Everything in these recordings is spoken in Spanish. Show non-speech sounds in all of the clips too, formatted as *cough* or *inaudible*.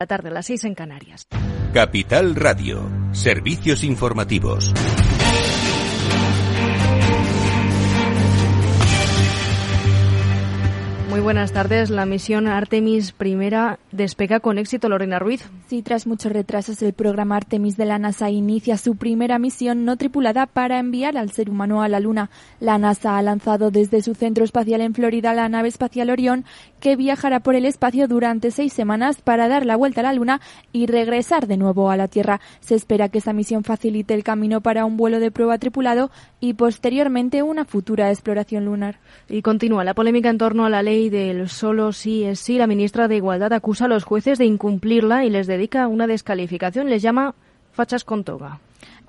La tarde a las 6 en Canarias. Capital Radio. Servicios informativos. Muy buenas tardes. La misión Artemis I despega con éxito Lorena Ruiz. Sí, tras muchos retrasos, el programa Artemis de la NASA inicia su primera misión no tripulada para enviar al ser humano a la Luna. La NASA ha lanzado desde su centro espacial en Florida la nave espacial Orión, que viajará por el espacio durante seis semanas para dar la vuelta a la Luna y regresar de nuevo a la Tierra. Se espera que esa misión facilite el camino para un vuelo de prueba tripulado y posteriormente una futura exploración lunar. Y continúa la polémica en torno a la ley del solo sí es sí. La ministra de Igualdad acusa a los jueces de incumplirla y les dedica una descalificación. Les llama fachas con toga.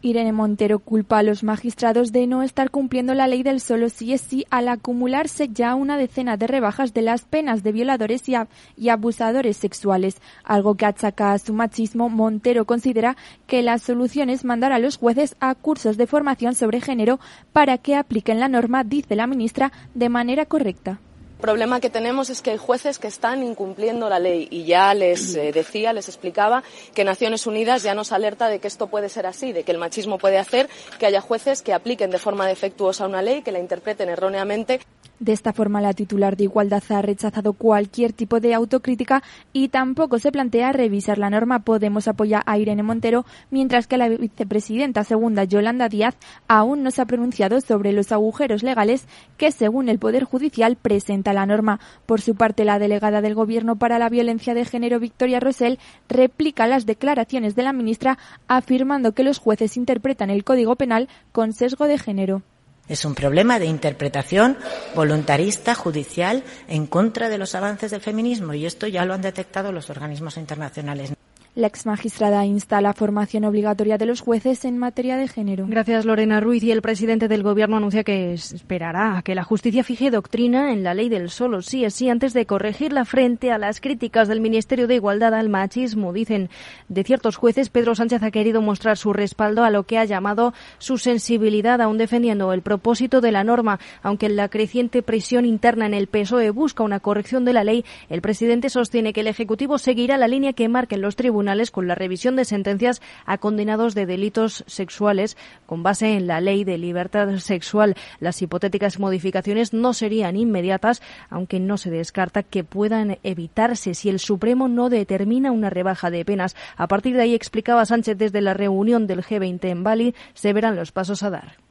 Irene Montero culpa a los magistrados de no estar cumpliendo la ley del solo sí es sí al acumularse ya una decena de rebajas de las penas de violadores y, y, abusadores sexuales, algo que achaca a su machismo. Montero considera que la solución es mandar a los jueces a cursos de formación sobre género para que apliquen la norma, dice la ministra, de manera correcta. El problema que tenemos es que hay jueces que están incumpliendo la ley y ya les eh, decía, les explicaba que Naciones Unidas ya nos alerta de que esto puede ser así, de que el machismo puede hacer que haya jueces que apliquen de forma defectuosa una ley, que la interpreten erróneamente. De esta forma, la titular de Igualdad ha rechazado cualquier tipo de autocrítica y tampoco se plantea revisar la norma. Podemos apoyar a Irene Montero, mientras que la vicepresidenta segunda, Yolanda Díaz, aún no se ha pronunciado sobre los agujeros legales que, según el Poder Judicial, presenta la norma. Por su parte, la delegada del Gobierno para la Violencia de Género, Victoria Rosell, replica las declaraciones de la ministra, afirmando que los jueces interpretan el Código Penal con sesgo de género. Es un problema de interpretación voluntarista, judicial, en contra de los avances del feminismo y esto ya lo han detectado los organismos internacionales. La ex magistrada insta a la formación obligatoria de los jueces en materia de género. Gracias, Lorena Ruiz. Y el presidente del Gobierno anuncia que esperará a que la justicia fije doctrina en la ley del solo sí es sí antes de corregirla frente a las críticas del Ministerio de Igualdad al machismo. Dicen de ciertos jueces, Pedro Sánchez ha querido mostrar su respaldo a lo que ha llamado su sensibilidad, aún defendiendo el propósito de la norma. Aunque la creciente presión interna en el PSOE busca una corrección de la ley, el presidente sostiene que el Ejecutivo seguirá la línea que marquen los tribunales con la revisión de sentencias a condenados de delitos sexuales con base en la ley de libertad sexual. Las hipotéticas modificaciones no serían inmediatas, aunque no se descarta que puedan evitarse si el Supremo no determina una rebaja de penas. A partir de ahí, explicaba Sánchez desde la reunión del G20 en Bali, se verán los pasos a dar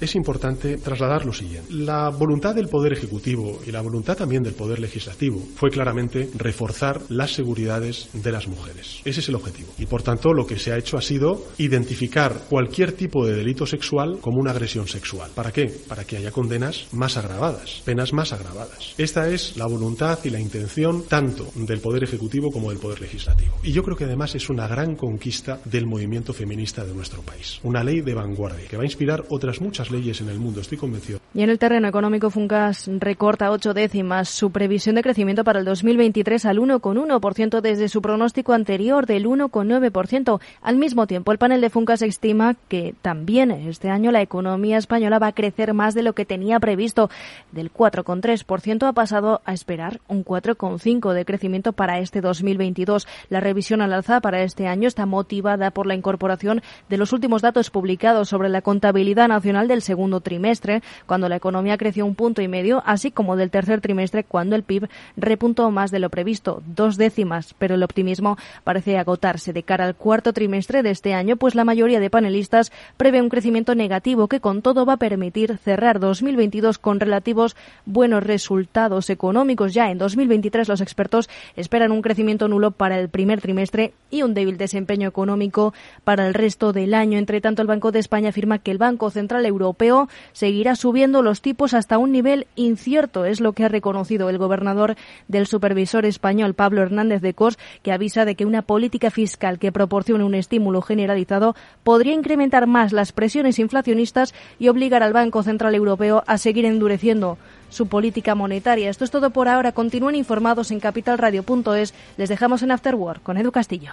es importante trasladar lo siguiente. La voluntad del Poder Ejecutivo y la voluntad también del Poder Legislativo fue claramente reforzar las seguridades de las mujeres. Ese es el objetivo. Y por tanto lo que se ha hecho ha sido identificar cualquier tipo de delito sexual como una agresión sexual. ¿Para qué? Para que haya condenas más agravadas, penas más agravadas. Esta es la voluntad y la intención tanto del Poder Ejecutivo como del Poder Legislativo. Y yo creo que además es una gran conquista del movimiento feminista de nuestro país. Una ley de vanguardia que va a inspirar otras muchas leyes en el mundo, estoy convencido. Y en el terreno económico, Funcas recorta ocho décimas su previsión de crecimiento para el 2023 al 1,1% desde su pronóstico anterior del 1,9%. Al mismo tiempo, el panel de Funcas estima que también este año la economía española va a crecer más de lo que tenía previsto. Del 4,3% ha pasado a esperar un 4,5% de crecimiento para este 2022. La revisión al alza para este año está motivada por la incorporación de los últimos datos publicados sobre la contabilidad nacional del segundo trimestre, cuando la economía creció un punto y medio, así como del tercer trimestre, cuando el PIB repuntó más de lo previsto, dos décimas, pero el optimismo parece agotarse de cara al cuarto trimestre de este año, pues la mayoría de panelistas prevé un crecimiento negativo que con todo va a permitir cerrar 2022 con relativos buenos resultados económicos. Ya en 2023 los expertos esperan un crecimiento nulo para el primer trimestre y un débil desempeño económico para el resto del año. Entre tanto, el Banco de España afirma que el Banco Central Europeo europeo seguirá subiendo los tipos hasta un nivel incierto, es lo que ha reconocido el gobernador del supervisor español, Pablo Hernández de Cos, que avisa de que una política fiscal que proporcione un estímulo generalizado podría incrementar más las presiones inflacionistas y obligar al Banco Central Europeo a seguir endureciendo su política monetaria. Esto es todo por ahora. Continúen informados en capitalradio.es. Les dejamos en Afterwork con Edu Castillo.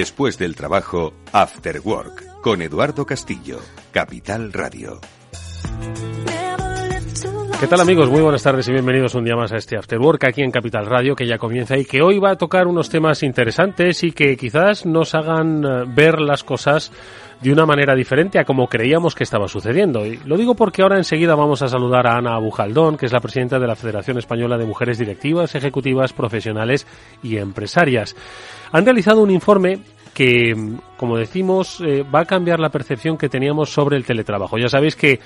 Después del trabajo, After Work, con Eduardo Castillo, Capital Radio. ¿Qué tal amigos? Muy buenas tardes y bienvenidos un día más a este After Work aquí en Capital Radio que ya comienza y que hoy va a tocar unos temas interesantes y que quizás nos hagan eh, ver las cosas de una manera diferente a como creíamos que estaba sucediendo. Y lo digo porque ahora enseguida vamos a saludar a Ana Bujaldón, que es la presidenta de la Federación Española de Mujeres Directivas, Ejecutivas, Profesionales y Empresarias. Han realizado un informe que, como decimos, eh, va a cambiar la percepción que teníamos sobre el teletrabajo. Ya sabéis que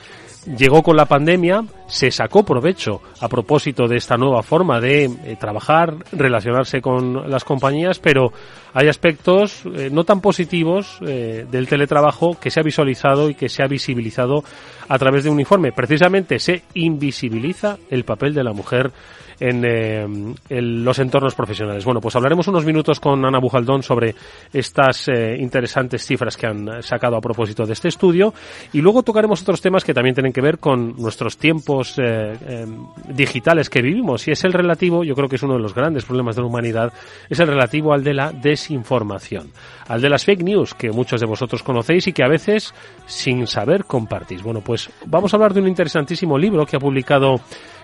llegó con la pandemia, se sacó provecho a propósito de esta nueva forma de eh, trabajar, relacionarse con las compañías, pero hay aspectos eh, no tan positivos del teletrabajo que se ha visualizado y que se ha visibilizado a través de un informe. Precisamente se invisibiliza el papel de la mujer en, los entornos profesionales. Bueno, pues hablaremos unos minutos con Ana Bujaldón sobre estas eh, interesantes cifras que han sacado a propósito de este estudio y luego tocaremos otros temas que también tienen que ver con nuestros tiempos eh, em, digitales que vivimos y es el relativo, yo creo que es uno de los grandes problemas de la humanidad, es el relativo al de la desinformación, al de las fake news que muchos de vosotros conocéis y que a veces sin saber compartís. Bueno, pues vamos a hablar de un interesantísimo libro que ha publicado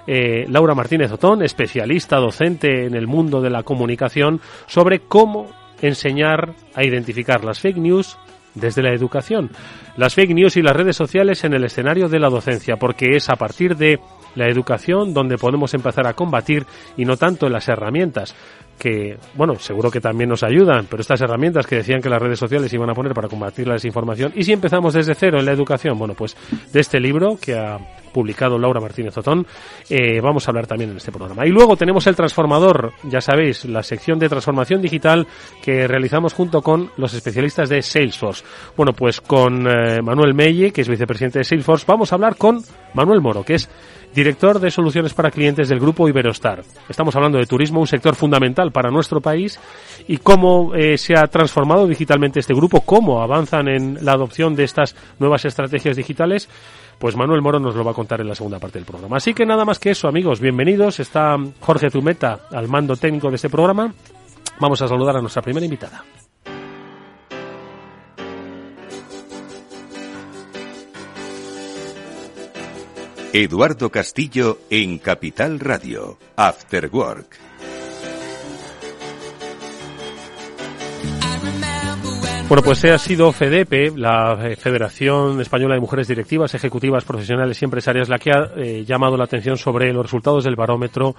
eh, Laura Martínez Otón, especialista docente en el mundo de la comunicación, sobre cómo enseñar a identificar las fake news desde la educación. Las fake news y las redes sociales en el escenario de la docencia, porque es a partir de la educación donde podemos empezar a combatir y no tanto en las herramientas que, bueno, seguro que también nos ayudan, pero estas herramientas que decían que las redes sociales iban a poner para combatir la desinformación, y si empezamos desde cero en la educación, bueno, pues de este libro que ha publicado Laura Martínez Otón, eh, vamos a hablar también en este programa. Y luego tenemos el transformador, ya sabéis, la sección de transformación digital que realizamos junto con los especialistas de Salesforce. Bueno, pues con eh, Manuel Melle, que es vicepresidente de Salesforce, vamos a hablar con Manuel Moro, que es director de soluciones para clientes del grupo Iberostar. Estamos hablando de turismo, un sector fundamental para nuestro país y cómo eh, se ha transformado digitalmente este grupo, cómo avanzan en la adopción de estas nuevas estrategias digitales. Pues Manuel Moro nos lo va a contar en la segunda parte del programa. Así que nada más que eso, amigos, bienvenidos. Está Jorge Zumeta al mando técnico de este programa. Vamos a saludar a nuestra primera invitada. Eduardo Castillo en Capital Radio, After Work. Bueno, pues ha sido FEDEPE, la eh, Federación Española de Mujeres Directivas, Ejecutivas, Profesionales y Empresarias, la que ha eh, llamado la atención sobre los resultados del barómetro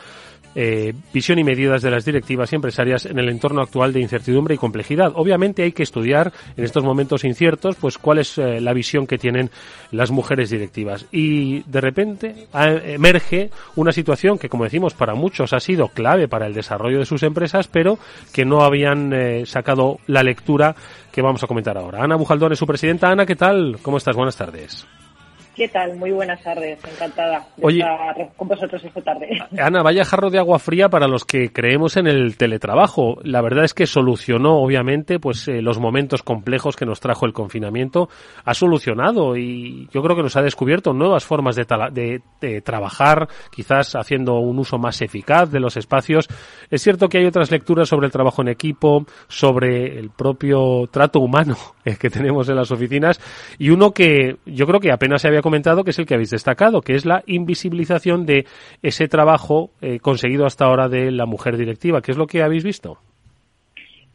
eh, visión y medidas de las directivas y empresarias en el entorno actual de incertidumbre y complejidad. Obviamente hay que estudiar en estos momentos inciertos, pues cuál es la visión que tienen las mujeres directivas. Y de repente emerge una situación que, como decimos, para muchos ha sido clave para el desarrollo de sus empresas, pero que no habían sacado la lectura que vamos a comentar ahora. Ana Bujaldón es su presidenta. Ana, ¿qué tal? ¿Cómo estás? Buenas tardes. ¿Qué tal? Muy buenas tardes, encantada de estar con vosotros esta tarde. Ana, vaya jarro de agua fría para los que creemos en el teletrabajo. La verdad es que solucionó, obviamente, pues eh, los momentos complejos que nos trajo el confinamiento. Ha solucionado y yo creo que nos ha descubierto nuevas formas de, de trabajar, quizás haciendo un uso más eficaz de los espacios. Es cierto que hay otras lecturas sobre el trabajo en equipo, sobre el propio trato humano que tenemos en las oficinas y uno que yo creo que apenas se había comentado, que es el que habéis destacado, que es la invisibilización de ese trabajo eh, conseguido hasta ahora de la mujer directiva. ¿Qué es lo que habéis visto?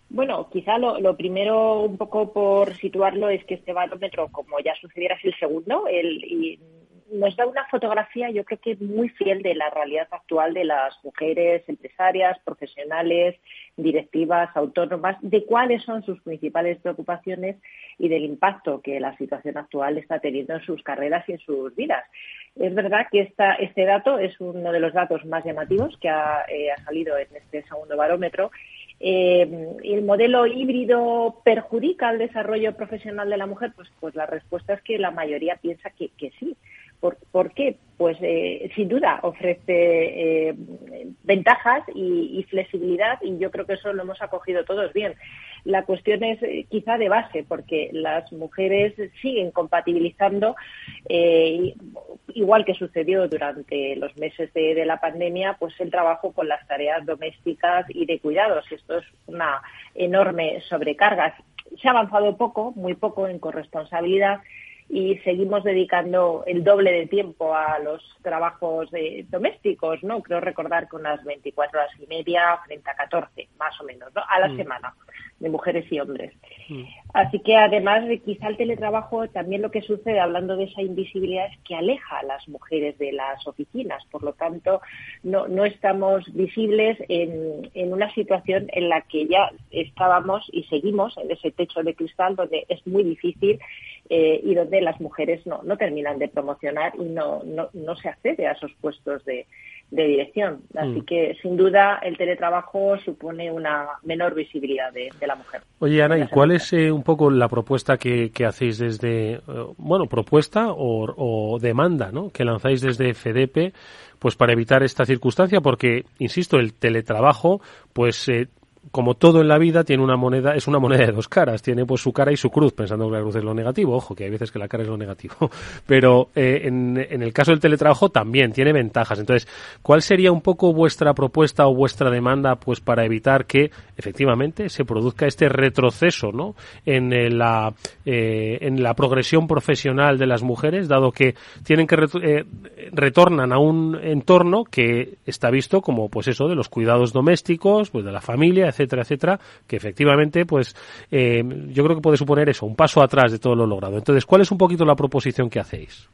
Bueno, quizá lo, primero, un poco por situarlo, es que este barómetro, como ya sucediera, es el segundo, el, nos da una fotografía, yo creo que muy fiel de la realidad actual de las mujeres empresarias, profesionales, directivas, autónomas, de cuáles son sus principales preocupaciones y del impacto que la situación actual está teniendo en sus carreras y en sus vidas. Es verdad que esta, este dato es uno de los datos más llamativos que ha, eh, salido en este segundo barómetro. Eh, ¿El modelo híbrido perjudica el desarrollo profesional de la mujer? Pues, pues la respuesta es que la mayoría piensa que, que sí. ¿Por, qué? Pues eh, sin duda ofrece eh, ventajas y, flexibilidad y yo creo que eso lo hemos acogido todos bien. La cuestión es eh, quizá de base porque las mujeres siguen compatibilizando, igual que sucedió durante los meses de, de, la pandemia, pues el trabajo con las tareas domésticas y de cuidados. Esto es una enorme sobrecarga. Se ha avanzado poco, muy poco en corresponsabilidad y seguimos dedicando el doble de tiempo a los trabajos domésticos, ¿no? Creo recordar que unas 24 horas y media frente a 14, más o menos, ¿no? A la mm. semana de mujeres y hombres. Mm. Así que además de quizá el teletrabajo, también lo que sucede, hablando de esa invisibilidad, es que aleja a las mujeres de las oficinas. Por lo tanto, no, no estamos visibles en, en una situación en la que ya estábamos y seguimos en ese techo de cristal donde es muy difícil eh, y donde las mujeres no, no terminan de promocionar y no, no, no se accede a esos puestos de, de dirección. Así mm. que, sin duda, el teletrabajo supone una menor visibilidad de, la mujer. Oye, Ana, ¿y cuál es eh, un poco la propuesta que, que hacéis desde, eh, bueno, propuesta o, o, demanda, ¿no? Que lanzáis desde FEDEPE, pues para evitar esta circunstancia, porque, insisto, el teletrabajo, pues eh, como todo en la vida, tiene una moneda, es una moneda de dos caras. Tiene pues su cara y su cruz, pensando que la cruz es lo negativo. Ojo, que hay veces que la cara es lo negativo. *laughs* Pero eh, en, en, el caso del teletrabajo también tiene ventajas. Entonces, ¿cuál sería un poco vuestra propuesta o vuestra demanda pues para evitar que efectivamente se produzca este retroceso ¿no? en, eh, la, eh, en la progresión profesional de las mujeres, dado que tienen que eh, retornan a un entorno que está visto como pues eso de los cuidados domésticos, pues de la familia, etcétera, etcétera, que efectivamente, pues eh, yo creo que puede suponer eso, un paso atrás de todo lo logrado. Entonces, ¿cuál es un poquito la proposición que hacéis?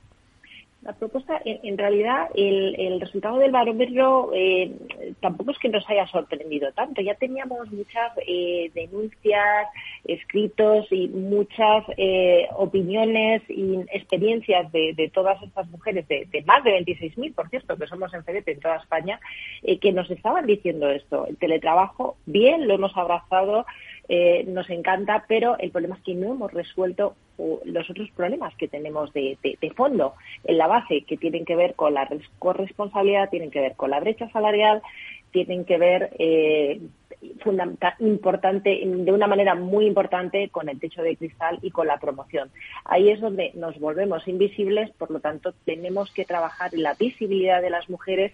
La propuesta, en, realidad, el, resultado del barómetro eh, tampoco es que nos haya sorprendido tanto. Ya teníamos muchas eh, denuncias, escritos y muchas eh, opiniones y experiencias de, todas estas mujeres, de, más de 26.000, por cierto, que somos en FEDEP en toda España, que nos estaban diciendo esto. El teletrabajo, bien, lo hemos abrazado, eh, nos encanta, pero el problema es que no hemos resuelto los otros problemas que tenemos de, fondo en la base, que tienen que ver con la corresponsabilidad, tienen que ver con la brecha salarial, tienen que ver eh, importante, de una manera muy importante con el techo de cristal y con la promoción. Ahí es donde nos volvemos invisibles, por lo tanto tenemos que trabajar en la visibilidad de las mujeres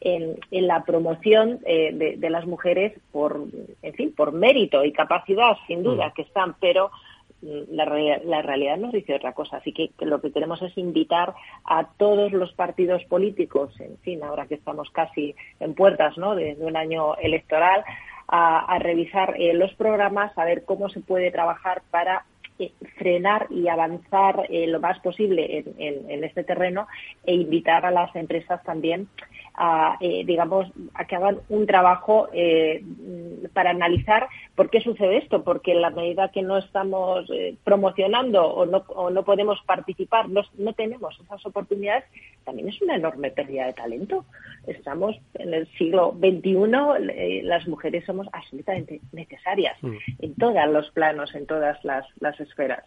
en, la promoción eh, de, las mujeres por, en fin, por mérito y capacidad, sin duda, mm. que están, pero mm, la, la, realidad nos dice otra cosa. Así que lo que queremos es invitar a todos los partidos políticos, en fin, ahora que estamos casi en puertas ¿no? de, un año electoral, a, revisar eh, los programas, a ver cómo se puede trabajar para frenar y avanzar eh, lo más posible en, este terreno e invitar a las empresas también a, eh, digamos, a que hagan un trabajo eh, para analizar por qué sucede esto, porque en la medida que no estamos eh, promocionando o no, o no podemos participar, no, no, tenemos esas oportunidades, también es una enorme pérdida de talento. Estamos en el siglo XXI, las mujeres somos absolutamente necesarias mm. en todos los planos, en todas las, las esferas.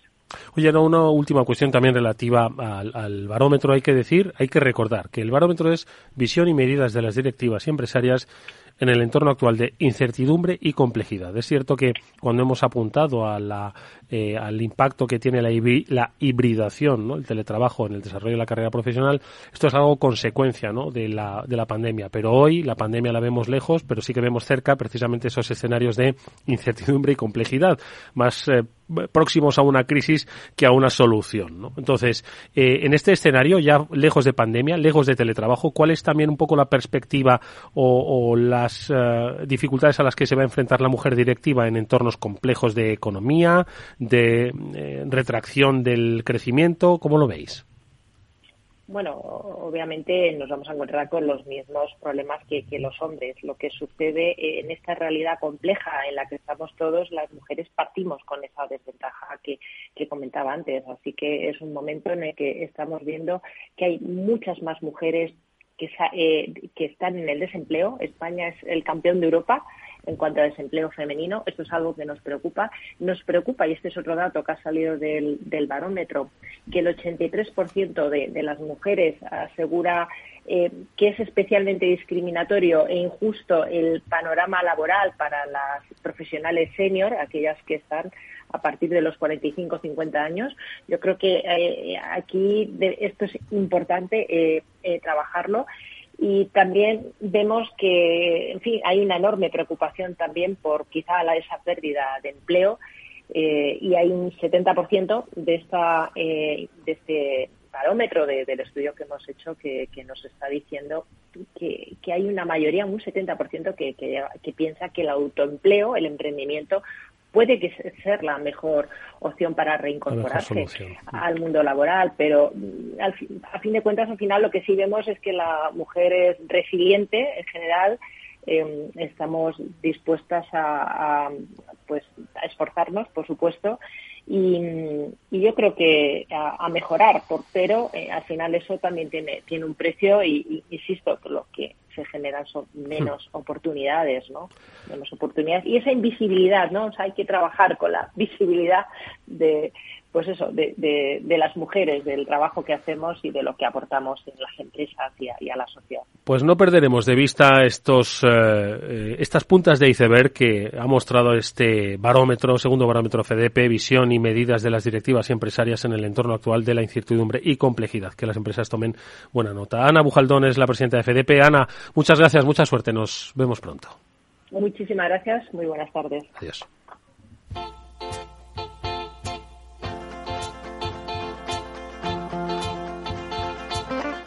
Oye, no, una última cuestión también relativa al, barómetro. Hay que decir, hay que recordar que el barómetro es visión y medidas de las directivas y empresarias en el entorno actual de incertidumbre y complejidad. Es cierto que cuando hemos apuntado a la, eh, al impacto que tiene la, la hibridación, ¿no? el teletrabajo en el desarrollo de la carrera profesional, esto es algo consecuencia ¿no? de, la, de la pandemia. Pero hoy la pandemia la vemos lejos, pero sí que vemos cerca precisamente esos escenarios de incertidumbre y complejidad, más eh, próximos a una crisis que a una solución. ¿no? Entonces, eh, en este escenario, ya lejos de pandemia, lejos de teletrabajo, ¿cuál es también un poco la perspectiva o, las eh, dificultades a las que se va a enfrentar la mujer directiva en entornos complejos de economía, de eh, retracción del crecimiento? ¿Cómo lo veis? bueno, obviamente nos vamos a encontrar con los mismos problemas que, los hombres. Lo que sucede en esta realidad compleja en la que estamos todos, las mujeres partimos con esa desventaja que, comentaba antes. Así que es un momento en el que estamos viendo que hay muchas más mujeres que, eh, que están en el desempleo. España es el campeón de Europa en cuanto a desempleo femenino. Esto es algo que nos preocupa. Nos preocupa, y este es otro dato que ha salido del, barómetro, que el 83% de, de las mujeres asegura eh, que es especialmente discriminatorio e injusto el panorama laboral para las profesionales senior, aquellas que están a partir de los 45 50 años. Yo creo que eh, aquí esto es importante eh, trabajarlo y también vemos que, en fin, hay una enorme preocupación también por quizá la, esa pérdida de empleo eh, y hay un 70% de, esta, eh, de este barómetro del estudio que hemos hecho que, nos está diciendo que, hay una mayoría, un 70% que, que, que piensa que el autoempleo, el emprendimiento, puede que sea la mejor opción para reincorporarse al mundo laboral, pero mm, a fin de cuentas, al final lo que sí vemos es que la mujer es resiliente en general. Em, estamos dispuestas a, pues a esforzarnos, por supuesto, y, yo creo que a, mejorar, pero eh, al final eso también tiene, tiene un precio y, y insisto, lo que se generan son menos oportunidades, ¿no? Menos oportunidades. Y esa invisibilidad, ¿no? O sea, hay que trabajar con la *laughs* visibilidad de, pues eso, de, de, las mujeres, del trabajo que hacemos y de lo que aportamos en las empresas y a, la sociedad. Pues no perderemos de vista estos, eh, eh, estas puntas de iceberg que ha mostrado este barómetro, segundo barómetro FDP, visión y medidas de las directivas y empresarias en el entorno actual de la incertidumbre y complejidad. Que las empresas tomen buena nota. Ana Bujaldón es la presidenta de FDP. Ana, muchas gracias, mucha suerte. Nos vemos pronto. Muchísimas gracias. Muy buenas tardes. Adiós.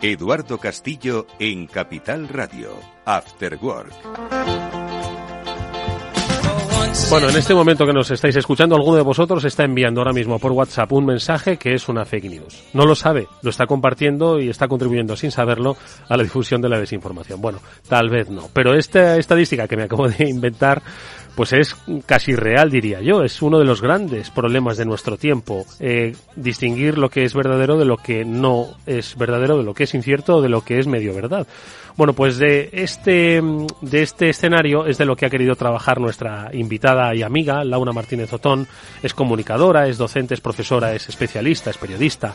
Eduardo Castillo en Capital Radio, After Work. Bueno, en este momento que nos estáis escuchando, alguno de vosotros está enviando ahora mismo por WhatsApp un mensaje que es una fake news. No lo sabe, lo está compartiendo y está contribuyendo sin saberlo a la difusión de la desinformación. Bueno, tal vez no. Pero esta estadística que me acabo de *laughs* inventar pues es casi real, diría yo. Es uno de los grandes problemas de nuestro tiempo. Eh, distinguir lo que es verdadero de lo que no es verdadero, de lo que es incierto de lo que es medio verdad. Bueno, pues de este, de este escenario es de lo que ha querido trabajar nuestra invitada y amiga, Laura Martínez Otón. Es comunicadora, es docente, es profesora, es especialista, es periodista.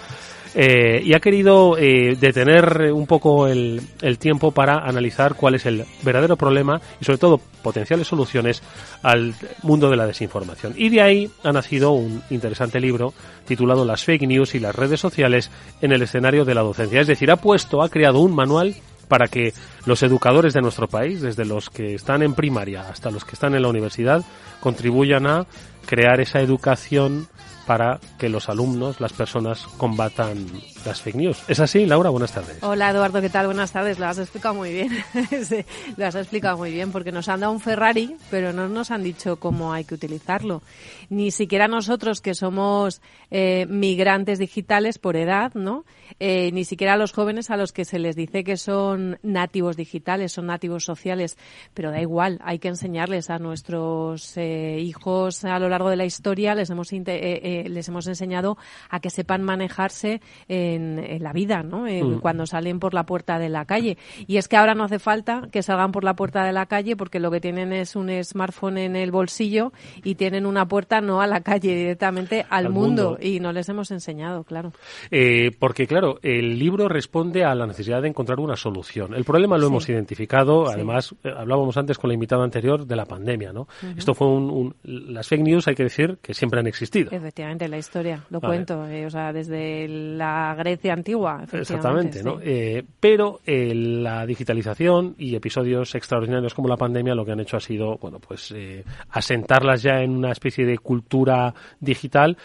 Eh, y ha querido eh, detener un poco el, el, tiempo para analizar cuál es el verdadero problema y sobre todo potenciales soluciones al mundo de la desinformación. Y de ahí ha nacido un interesante libro titulado Las fake news y las redes sociales en el escenario de la docencia. Es decir, ha puesto, ha creado un manual para que los educadores de nuestro país, desde los que están en primaria hasta los que están en la universidad, contribuyan a crear esa educación para que los alumnos, las personas, combatan las fake news. ¿Es así, Laura? Buenas tardes. Hola, Eduardo, ¿qué tal? Buenas tardes. Lo has explicado muy bien. *laughs* lo has explicado muy bien, porque nos han dado un Ferrari, pero no nos han dicho cómo hay que utilizarlo. Ni siquiera nosotros, que somos eh, migrantes digitales por edad, ¿no? Eh, ni siquiera los jóvenes a los que se les dice que son nativos digitales, son nativos sociales, pero da igual, hay que enseñarles a nuestros eh, hijos a lo largo de la historia, les hemos, les hemos enseñado a que sepan manejarse en, la vida, ¿no? Mm. Cuando salen por la puerta de la calle. Y es que ahora no hace falta que salgan por la puerta de la calle porque lo que tienen es un smartphone en el bolsillo y tienen una puerta no a la calle, directamente al, mundo. Y no les hemos enseñado, claro. Eh, porque, claro, el libro responde a la necesidad de encontrar una solución. El problema lo hemos identificado, además, eh, hablábamos antes con la invitada anterior de la pandemia, ¿no? Esto fue un, Las fake news, hay que decir, que siempre han existido. Efectivamente, la historia, lo cuento. Eh, o sea, desde la Grecia antigua. Exactamente, ¿no? Eh, pero eh, la digitalización y episodios extraordinarios como la pandemia lo que han hecho ha sido, bueno, pues eh, asentarlas ya en una especie de cultura digital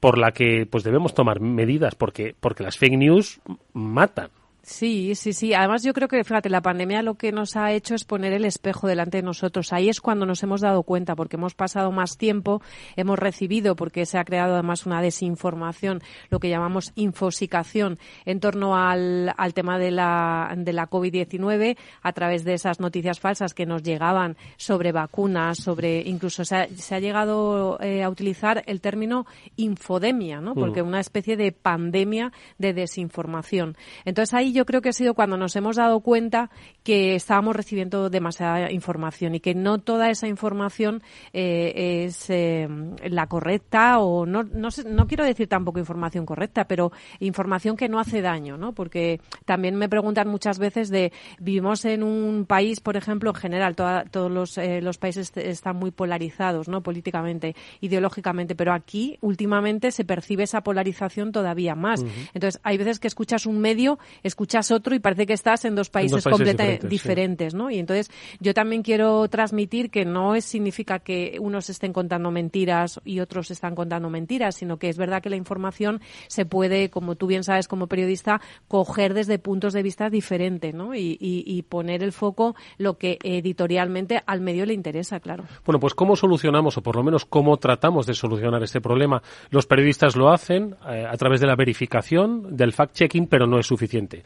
por la que pues debemos tomar medidas porque porque las fake news matan Sí, sí, sí. Además, yo creo que, fíjate, la pandemia lo que nos ha hecho es poner el espejo delante de nosotros. Ahí es cuando nos hemos dado cuenta, porque hemos pasado más tiempo, hemos recibido, porque se ha creado además una desinformación, lo que llamamos infosicación, en torno al, al tema de la, de la COVID-19, a través de esas noticias falsas que nos llegaban sobre vacunas, sobre incluso se ha, se ha llegado eh, a utilizar el término infodemia, ¿no? Porque mm. una especie de pandemia de desinformación. Entonces ahí yo creo que ha sido cuando nos hemos dado cuenta que estábamos recibiendo demasiada información y que no toda esa información eh, es eh, la correcta o no, no, no quiero decir tampoco información correcta, pero información que no hace daño, ¿no? Porque también me preguntan muchas veces de vivimos en un país, por ejemplo, en general, todos los, eh, los países están muy polarizados, ¿no? Políticamente, ideológicamente, pero aquí últimamente se percibe esa polarización todavía más. Entonces, hay veces que escuchas un medio, escuchas escuchas otro y parece que estás en dos países, completamente diferentes, ¿no? Y entonces yo también quiero transmitir que no es, significa que unos estén contando mentiras y otros están contando mentiras, sino que es verdad que la información se puede, como tú bien sabes como periodista, coger desde puntos de vista diferentes, ¿no? Y, y poner el foco lo que editorialmente al medio le interesa, claro. Bueno, pues cómo solucionamos o por lo menos cómo tratamos de solucionar este problema. Los periodistas lo hacen eh, a través de la verificación, del fact-checking, pero no es suficiente.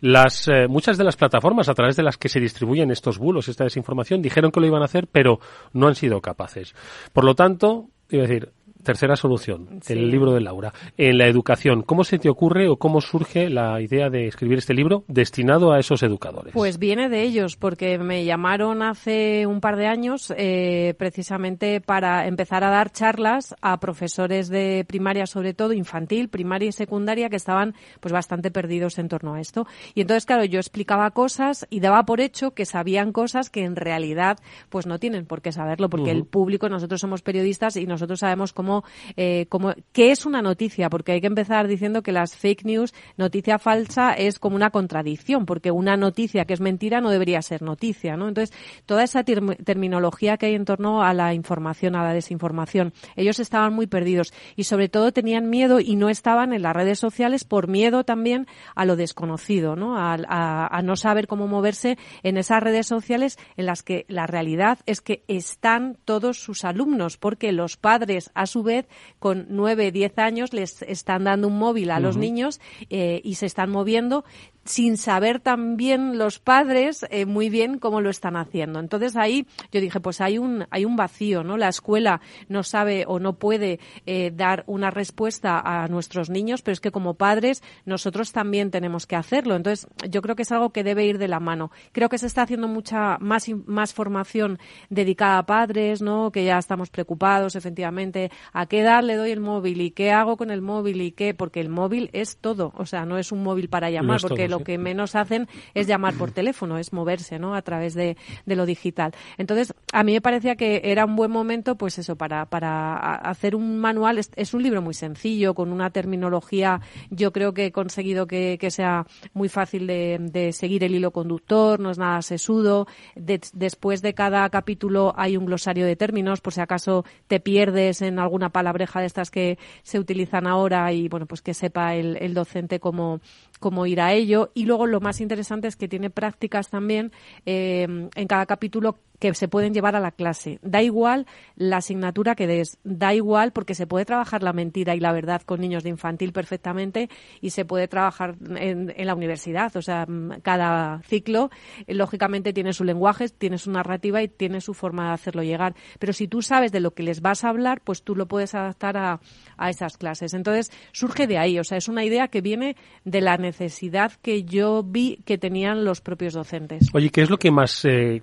Las, eh, muchas de las plataformas a través de las que se distribuyen estos bulos, esta desinformación, dijeron que lo iban a hacer, pero no han sido capaces. Por lo tanto, iba a decir, tercera solución, el libro de Laura. En la educación, ¿cómo se te ocurre o cómo surge la idea de escribir este libro destinado a esos educadores? Pues viene de ellos, porque me llamaron hace un par de años eh, precisamente para empezar a dar charlas a profesores de primaria, sobre todo infantil, primaria y secundaria, que estaban pues bastante perdidos en torno a esto. Y entonces, claro, yo explicaba cosas y daba por hecho que sabían cosas que en realidad pues no tienen por qué saberlo, porque el público, nosotros somos periodistas y nosotros sabemos cómo eh, como, qué es una noticia, porque hay que empezar diciendo que las fake news, noticia falsa, es como una contradicción, porque una noticia que es mentira no debería ser noticia, ¿no? Entonces, toda esa terminología que hay en torno a la información, a la desinformación, ellos estaban muy perdidos y sobre todo tenían miedo y no estaban en las redes sociales por miedo también a lo desconocido, ¿no? A no saber cómo moverse en esas redes sociales en las que la realidad es que están todos sus alumnos, porque los padres a su vez con nueve, diez años les están dando un móvil a los niños eh, y se están moviendo sin saber también los padres eh, muy bien cómo lo están haciendo. Entonces ahí yo dije, pues hay un, hay un vacío, ¿no? La escuela no sabe o no puede eh, dar una respuesta a nuestros niños, pero es que como padres nosotros también tenemos que hacerlo. Entonces yo creo que es algo que debe ir de la mano. Creo que se está haciendo mucha más, más formación dedicada a padres, ¿no? Que ya estamos preocupados, efectivamente, a qué edad le doy el móvil y qué hago con el móvil y qué, porque el móvil es todo. O sea, no es un móvil para llamar, porque lo que menos hacen es llamar por teléfono, es moverse, ¿no? A través de, de lo digital. Entonces, a mí me parecía que era un buen momento, pues eso, para, para hacer un manual. Es, un libro muy sencillo, con una terminología, yo creo que he conseguido que, que sea muy fácil de, de, seguir el hilo conductor, no es nada sesudo. después de cada capítulo hay un glosario de términos, por si acaso te pierdes en alguna alguna palabreja de estas que se utilizan ahora y bueno, pues que sepa el, el docente cómo, cómo ir a ello. Y luego lo más interesante es que tiene prácticas también eh, en cada capítulo que se pueden llevar a la clase. Da igual la asignatura que des, da igual porque se puede trabajar la mentira y la verdad con niños de infantil perfectamente y se puede trabajar en, la universidad. O sea, mm, cada ciclo, eh, lógicamente, tiene su lenguaje, tiene su narrativa y tiene su forma de hacerlo llegar. Pero si tú sabes de lo que les vas a hablar, pues tú lo puedes adaptar a, a esas clases. Entonces, surge de ahí. O sea, es una idea que viene de la necesidad que yo vi que tenían los propios docentes. Oye, ¿qué es lo que más eh,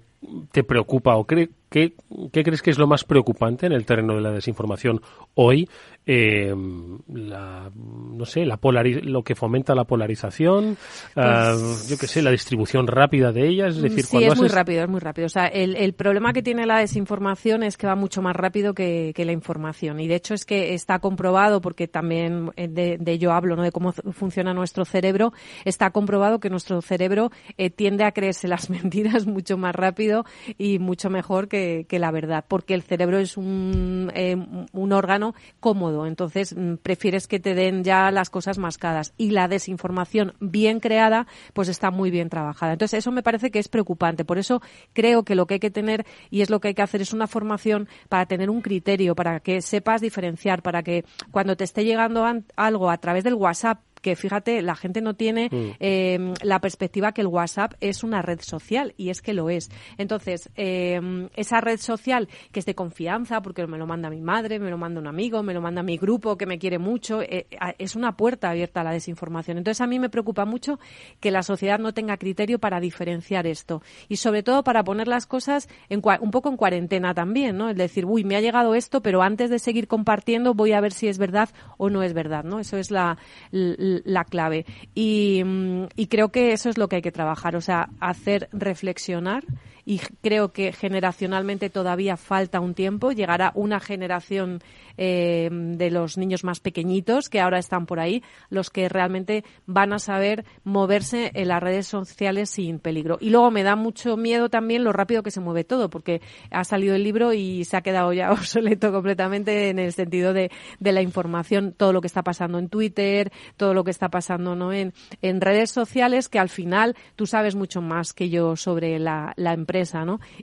te preocupa o cree, qué, qué, crees que es lo más preocupante en el terreno de la desinformación hoy eh, la, no sé, la lo que fomenta la polarización, ah, pues yo qué sé, la distribución rápida de ellas, es decir, sí, es muy rápido, es muy rápido. O sea, el, el, problema que tiene la desinformación es que va mucho más rápido que, que la información y de hecho es que está comprobado, porque también eh, de, de, ello hablo, ¿no? De cómo funciona nuestro cerebro, está comprobado que nuestro cerebro eh, tiende a creerse las *laughs* mentiras mucho más rápido y mucho mejor que, que la verdad, porque el cerebro es un, eh, un órgano cómodo entonces mm, prefieres que te den ya las cosas mascadas. Y la desinformación bien creada, pues está muy bien trabajada. Entonces eso me parece que es preocupante. Por eso creo que lo que hay que tener y es lo que hay que hacer es una formación para tener un criterio, para que sepas diferenciar, para que cuando te esté llegando algo a través del WhatsApp que fíjate, la gente no tiene mm. eh, la perspectiva que el WhatsApp es una red social y es que lo es. Entonces, eh, esa red social que es de confianza, porque me lo manda mi madre, me lo manda un amigo, me lo manda mi grupo que me quiere mucho, eh, es una puerta abierta a la desinformación. Entonces, a mí me preocupa mucho que la sociedad no tenga criterio para diferenciar esto y sobre todo para poner las cosas en, un poco en cuarentena también, ¿no? Es decir, uy, me ha llegado esto, pero antes de seguir compartiendo voy a ver si es verdad o no es verdad, ¿no? Eso es la la clave. Y, mm, y creo que eso es lo que hay que trabajar, o sea, hacer reflexionar y creo que generacionalmente todavía falta un tiempo. Llegará una generación eh, de los niños más pequeñitos que ahora están por ahí, los que realmente van a saber moverse en las redes sociales sin peligro. Y luego me da mucho miedo también lo rápido que se mueve todo, porque ha salido el libro y se ha quedado ya *laughs* obsoleto completamente en el sentido de, de la información, todo lo que está pasando en Twitter, todo lo que está pasando ¿no? en, en redes sociales, que al final tú sabes mucho más que yo sobre la, la empresa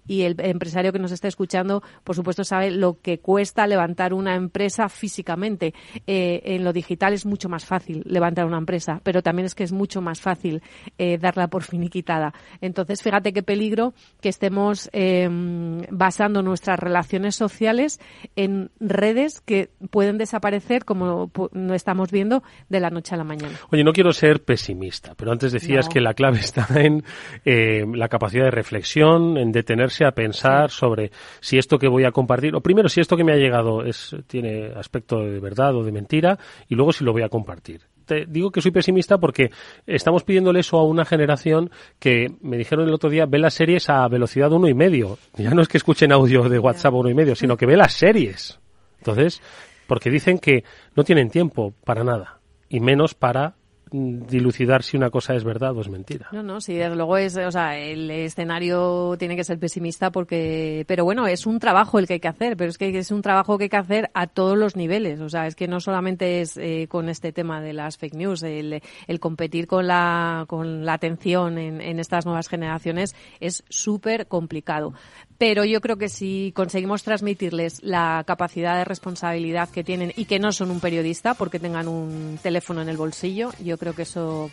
y el empresario que nos está escuchando, por supuesto, sabe lo que cuesta levantar una empresa físicamente. Eh, en lo digital es mucho más fácil levantar una empresa, pero también es que es mucho más fácil eh, darla por finiquitada. Entonces, fíjate qué peligro que estemos em, basando nuestras relaciones sociales en redes que pueden desaparecer, como no estamos viendo, de la noche a la mañana. Oye, no quiero ser pesimista, pero antes decías que la clave *laughs* está en eh, la capacidad de reflexión, en detenerse a pensar sobre si esto que voy a compartir, o primero si esto que me ha llegado es, tiene aspecto de verdad o de mentira, y luego si lo voy a compartir te digo que soy pesimista porque estamos pidiéndole eso a una generación que me dijeron el otro día ve las series a velocidad uno y medio. Ya no es que escuchen audio de WhatsApp uno y medio, sino que ve las series. Entonces, porque dicen que no tienen tiempo para nada y menos para dilucidar si una cosa es verdad o es mentira. No, no, sí, desde luego es, o sea, el escenario tiene que ser pesimista porque, pero bueno, es un trabajo el que hay que hacer, pero es que es un trabajo que hay que hacer a todos los niveles, o sea, es que no solamente es eh, con este tema de las fake news, el, el competir con la, con la atención en, en estas nuevas generaciones es súper complicado pero yo creo que si conseguimos transmitirles la capacidad de responsabilidad que tienen y que no son un periodista porque tengan un teléfono en el bolsillo, yo creo que eso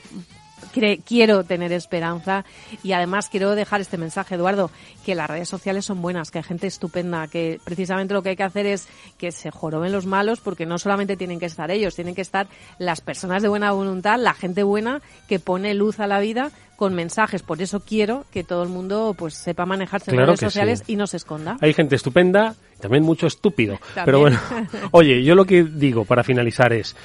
quiero tener esperanza y además quiero dejar este mensaje, Eduardo, que las redes sociales son buenas, que hay gente estupenda, que precisamente lo que hay que hacer es que se joroben los malos porque no solamente tienen que estar ellos, tienen que estar las personas de buena voluntad, la gente buena que pone luz a la vida con mensajes. Por eso quiero que todo el mundo pues sepa manejarse en redes sociales y no se esconda. Hay gente estupenda, también mucho estúpido. Pero bueno, oye, yo lo que digo para finalizar es,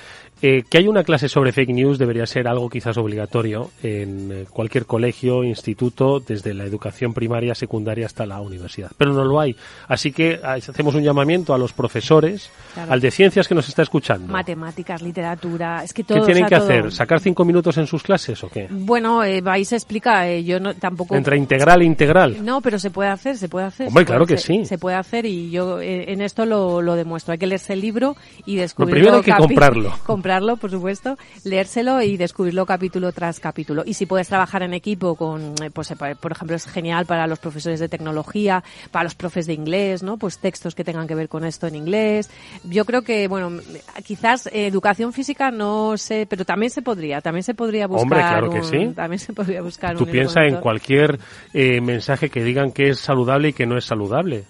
Eh, que haya una clase sobre fake news debería ser algo quizás obligatorio en eh, cualquier colegio, instituto, desde la educación primaria, secundaria hasta la universidad. Pero no lo hay. Así que ah, hacemos un llamamiento a los profesores, al de ciencias que nos está escuchando. Matemáticas, literatura, es que todo. ¿Qué tienen que hacer? ¿Sacar cinco minutos en sus clases o qué? Bueno, eh, vais a explicar, yo no, tampoco. Entre integral e integral. No, pero se puede hacer, se puede hacer. Hombre, claro que sí. Se puede hacer y yo en esto lo, lo demuestro. Hay que leerse el libro y descubrirlo. primero hay que comprarlo. *laughs* *laughs* comprarlo, por supuesto, leérselo y descubrirlo capítulo tras capítulo. Y si puedes trabajar en equipo con, eh, pues, eh, por ejemplo, es genial para los profesores de tecnología, para los profes de inglés, ¿no? Pues textos que tengan que ver con esto en inglés. Yo creo que, bueno, quizás educación física no sé, pero también se podría, también se podría buscar. Hombre, claro que sí. También se podría buscar. Tú piensa en cualquier eh, mensaje que digan que es saludable y que no es saludable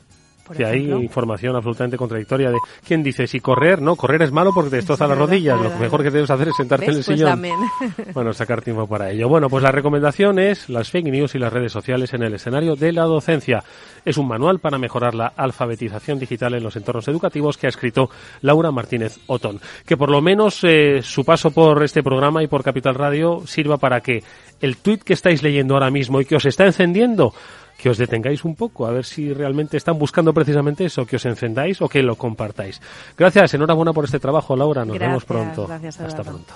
que hay información absolutamente contradictoria de quién dice si correr, no, correr es malo porque te destroza las rodillas, lo mejor que debes hacer es sentarte en el pues sillón. *laughs* bueno, sacar tiempo para ello. Bueno, pues la recomendación es las fake news y las redes sociales en el escenario de la docencia. Es un manual para mejorar la alfabetización digital en los entornos educativos que ha escrito Laura Martínez Otón. Que por lo menos eh, su paso por este programa y por Capital Radio sirva para que el tuit que estáis leyendo ahora mismo y que os está encendiendo que os detengáis un poco, a ver si realmente están buscando precisamente eso, que os encendáis o que lo compartáis. Gracias, enhorabuena por este trabajo, Laura. Nos vemos pronto. Hasta pronto.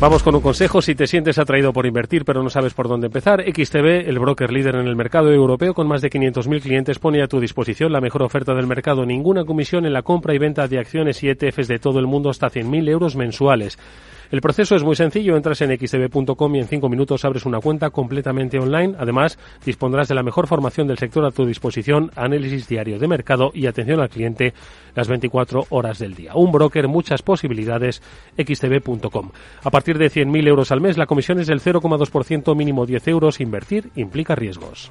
Vamos con un consejo si te sientes atraído por invertir pero no sabes por dónde empezar. XTB, el broker líder en el mercado europeo con más de 500.000 clientes, pone a tu disposición la mejor oferta del mercado. Ninguna comisión en la compra y venta de acciones y ETFs de todo el mundo hasta 100.000 euros mensuales. El proceso es muy sencillo, entras en xtb.com y en cinco minutos abres una cuenta completamente online. Además, dispondrás de la mejor formación del sector a tu disposición, análisis diario de mercado y atención al cliente las 24 horas del día. Un broker, muchas posibilidades, xtb.com. A partir de 100.000 euros al mes, la comisión es del 0,2%, mínimo 10 euros. Invertir implica riesgos.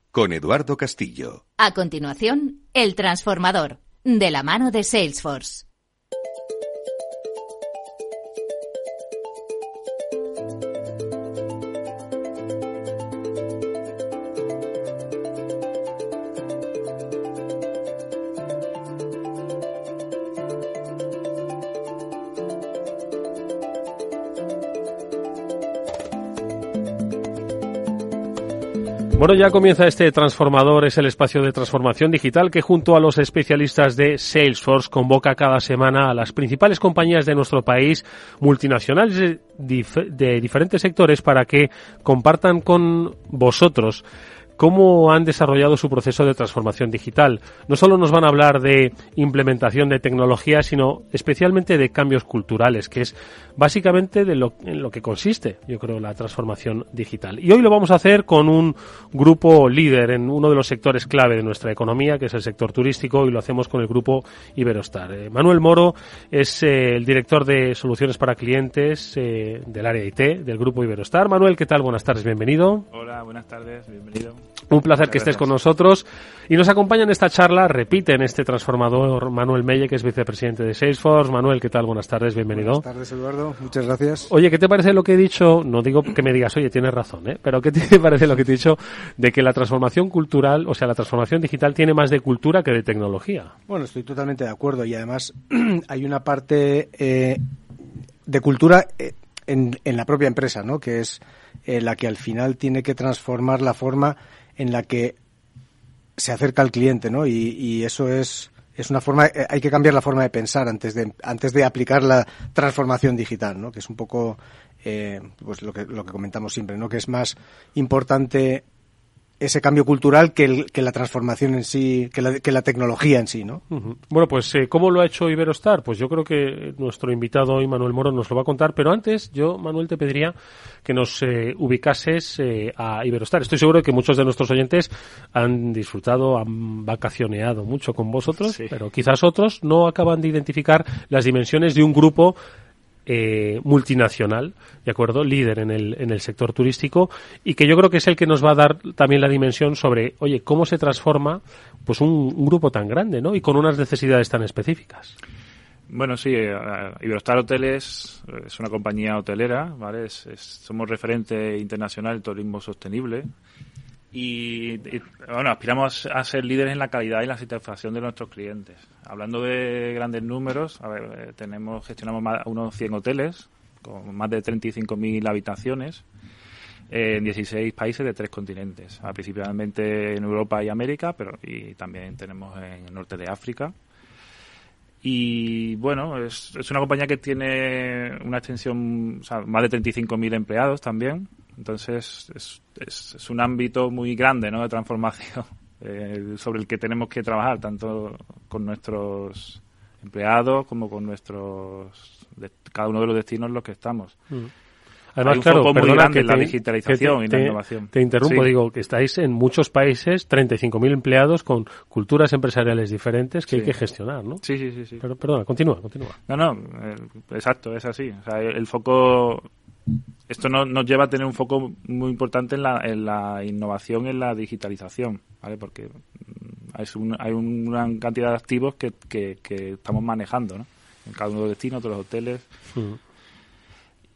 con Eduardo Castillo. A continuación, El Transformador, de la mano de Salesforce. Bueno, ya comienza este transformador, es el espacio de transformación digital que junto a los especialistas de Salesforce convoca cada semana a las principales compañías de nuestro país, multinacionales de, de diferentes sectores, para que compartan con vosotros cómo han desarrollado su proceso de transformación digital. No solo nos van a hablar de implementación de tecnología, sino especialmente de cambios culturales, que es básicamente de lo, en lo que consiste, yo creo, la transformación digital. Y hoy lo vamos a hacer con un grupo líder en uno de los sectores clave de nuestra economía, que es el sector turístico, y lo hacemos con el grupo Iberostar. Eh, Manuel Moro es eh, el director de soluciones para clientes eh, del área IT del grupo Iberostar. Manuel, ¿qué tal? Buenas tardes, bienvenido. Hola, buenas tardes, bienvenido. Un placer que estés con nosotros. Y nos acompaña en esta charla, repite en este transformador Manuel Melle, que es vicepresidente de Salesforce. Manuel, ¿qué tal? Buenas tardes, bienvenido. Buenas tardes, Eduardo. Muchas gracias. Oye, ¿qué te parece lo que he dicho? No digo que me digas, oye, tienes razón, ¿eh? Pero ¿qué *laughs* te parece lo que te he dicho de que la transformación cultural, o sea, la transformación digital tiene más de cultura que de tecnología? Bueno, estoy totalmente de acuerdo. Y además *clears throat* hay una parte eh, de cultura eh, en, en, la propia empresa, ¿no? Que es eh, la que al final tiene que transformar la forma en la que se acerca al cliente, ¿no? Y, eso es, es una forma, eh, hay que cambiar la forma de pensar antes de, antes de aplicar la transformación digital, ¿no? Que es un poco, eh, pues lo que, lo que comentamos siempre, ¿no? Que es más importante ese cambio cultural que, que la transformación en sí, que la, que la tecnología en sí, ¿no? Bueno, pues eh, ¿cómo lo ha hecho Iberostar? Pues yo creo que nuestro invitado hoy, Manuel Moro, nos lo va a contar, pero antes yo, Manuel, te pediría que nos eh, ubicases eh, a Iberostar. Estoy seguro de que muchos de nuestros oyentes han disfrutado, han vacacioneado mucho con vosotros, pero quizás otros no acaban de identificar las dimensiones de un grupo eh, multinacional, ¿de acuerdo? Líder en el, en el sector turístico y que yo creo que es el que nos va a dar también la dimensión sobre, oye, cómo se transforma pues un, grupo tan grande, ¿no? Y con unas necesidades tan específicas. Bueno, sí, eh, Iberostar Hoteles es una compañía hotelera, ¿vale? somos referente internacional del turismo sostenible y, bueno, aspiramos a ser líderes en la calidad y la satisfacción de nuestros clientes. Hablando de grandes números, a ver, eh, tenemos gestionamos unos 100 hoteles con más de 35.000 habitaciones en 16 países de tres continentes, principalmente en Europa y América, pero y también tenemos en el norte de África. Y bueno, es, es una compañía que tiene una extensión, o sea, más de 35.000 empleados también, entonces, es, es, un ámbito muy grande ¿no? de transformación *laughs* eh, sobre el que tenemos que trabajar, tanto con nuestros empleados como con nuestros de cada uno de los destinos en los que estamos. Mm. Además, claro, perdona que la digitalización y la innovación. Te interrumpo, digo que estáis en muchos países, 35.000 empleados con culturas empresariales diferentes que hay que gestionar, ¿no? Sí, sí, sí. Pero, perdona, continúa, continúa. No, no, eh, exacto, es así. O sea, el foco esto nos lleva a tener un foco muy importante en la, en la innovación, en la digitalización, ¿vale? Porque hay, hay una gran cantidad de activos que, que, estamos manejando, ¿no? En cada uno de los destinos, de los hoteles.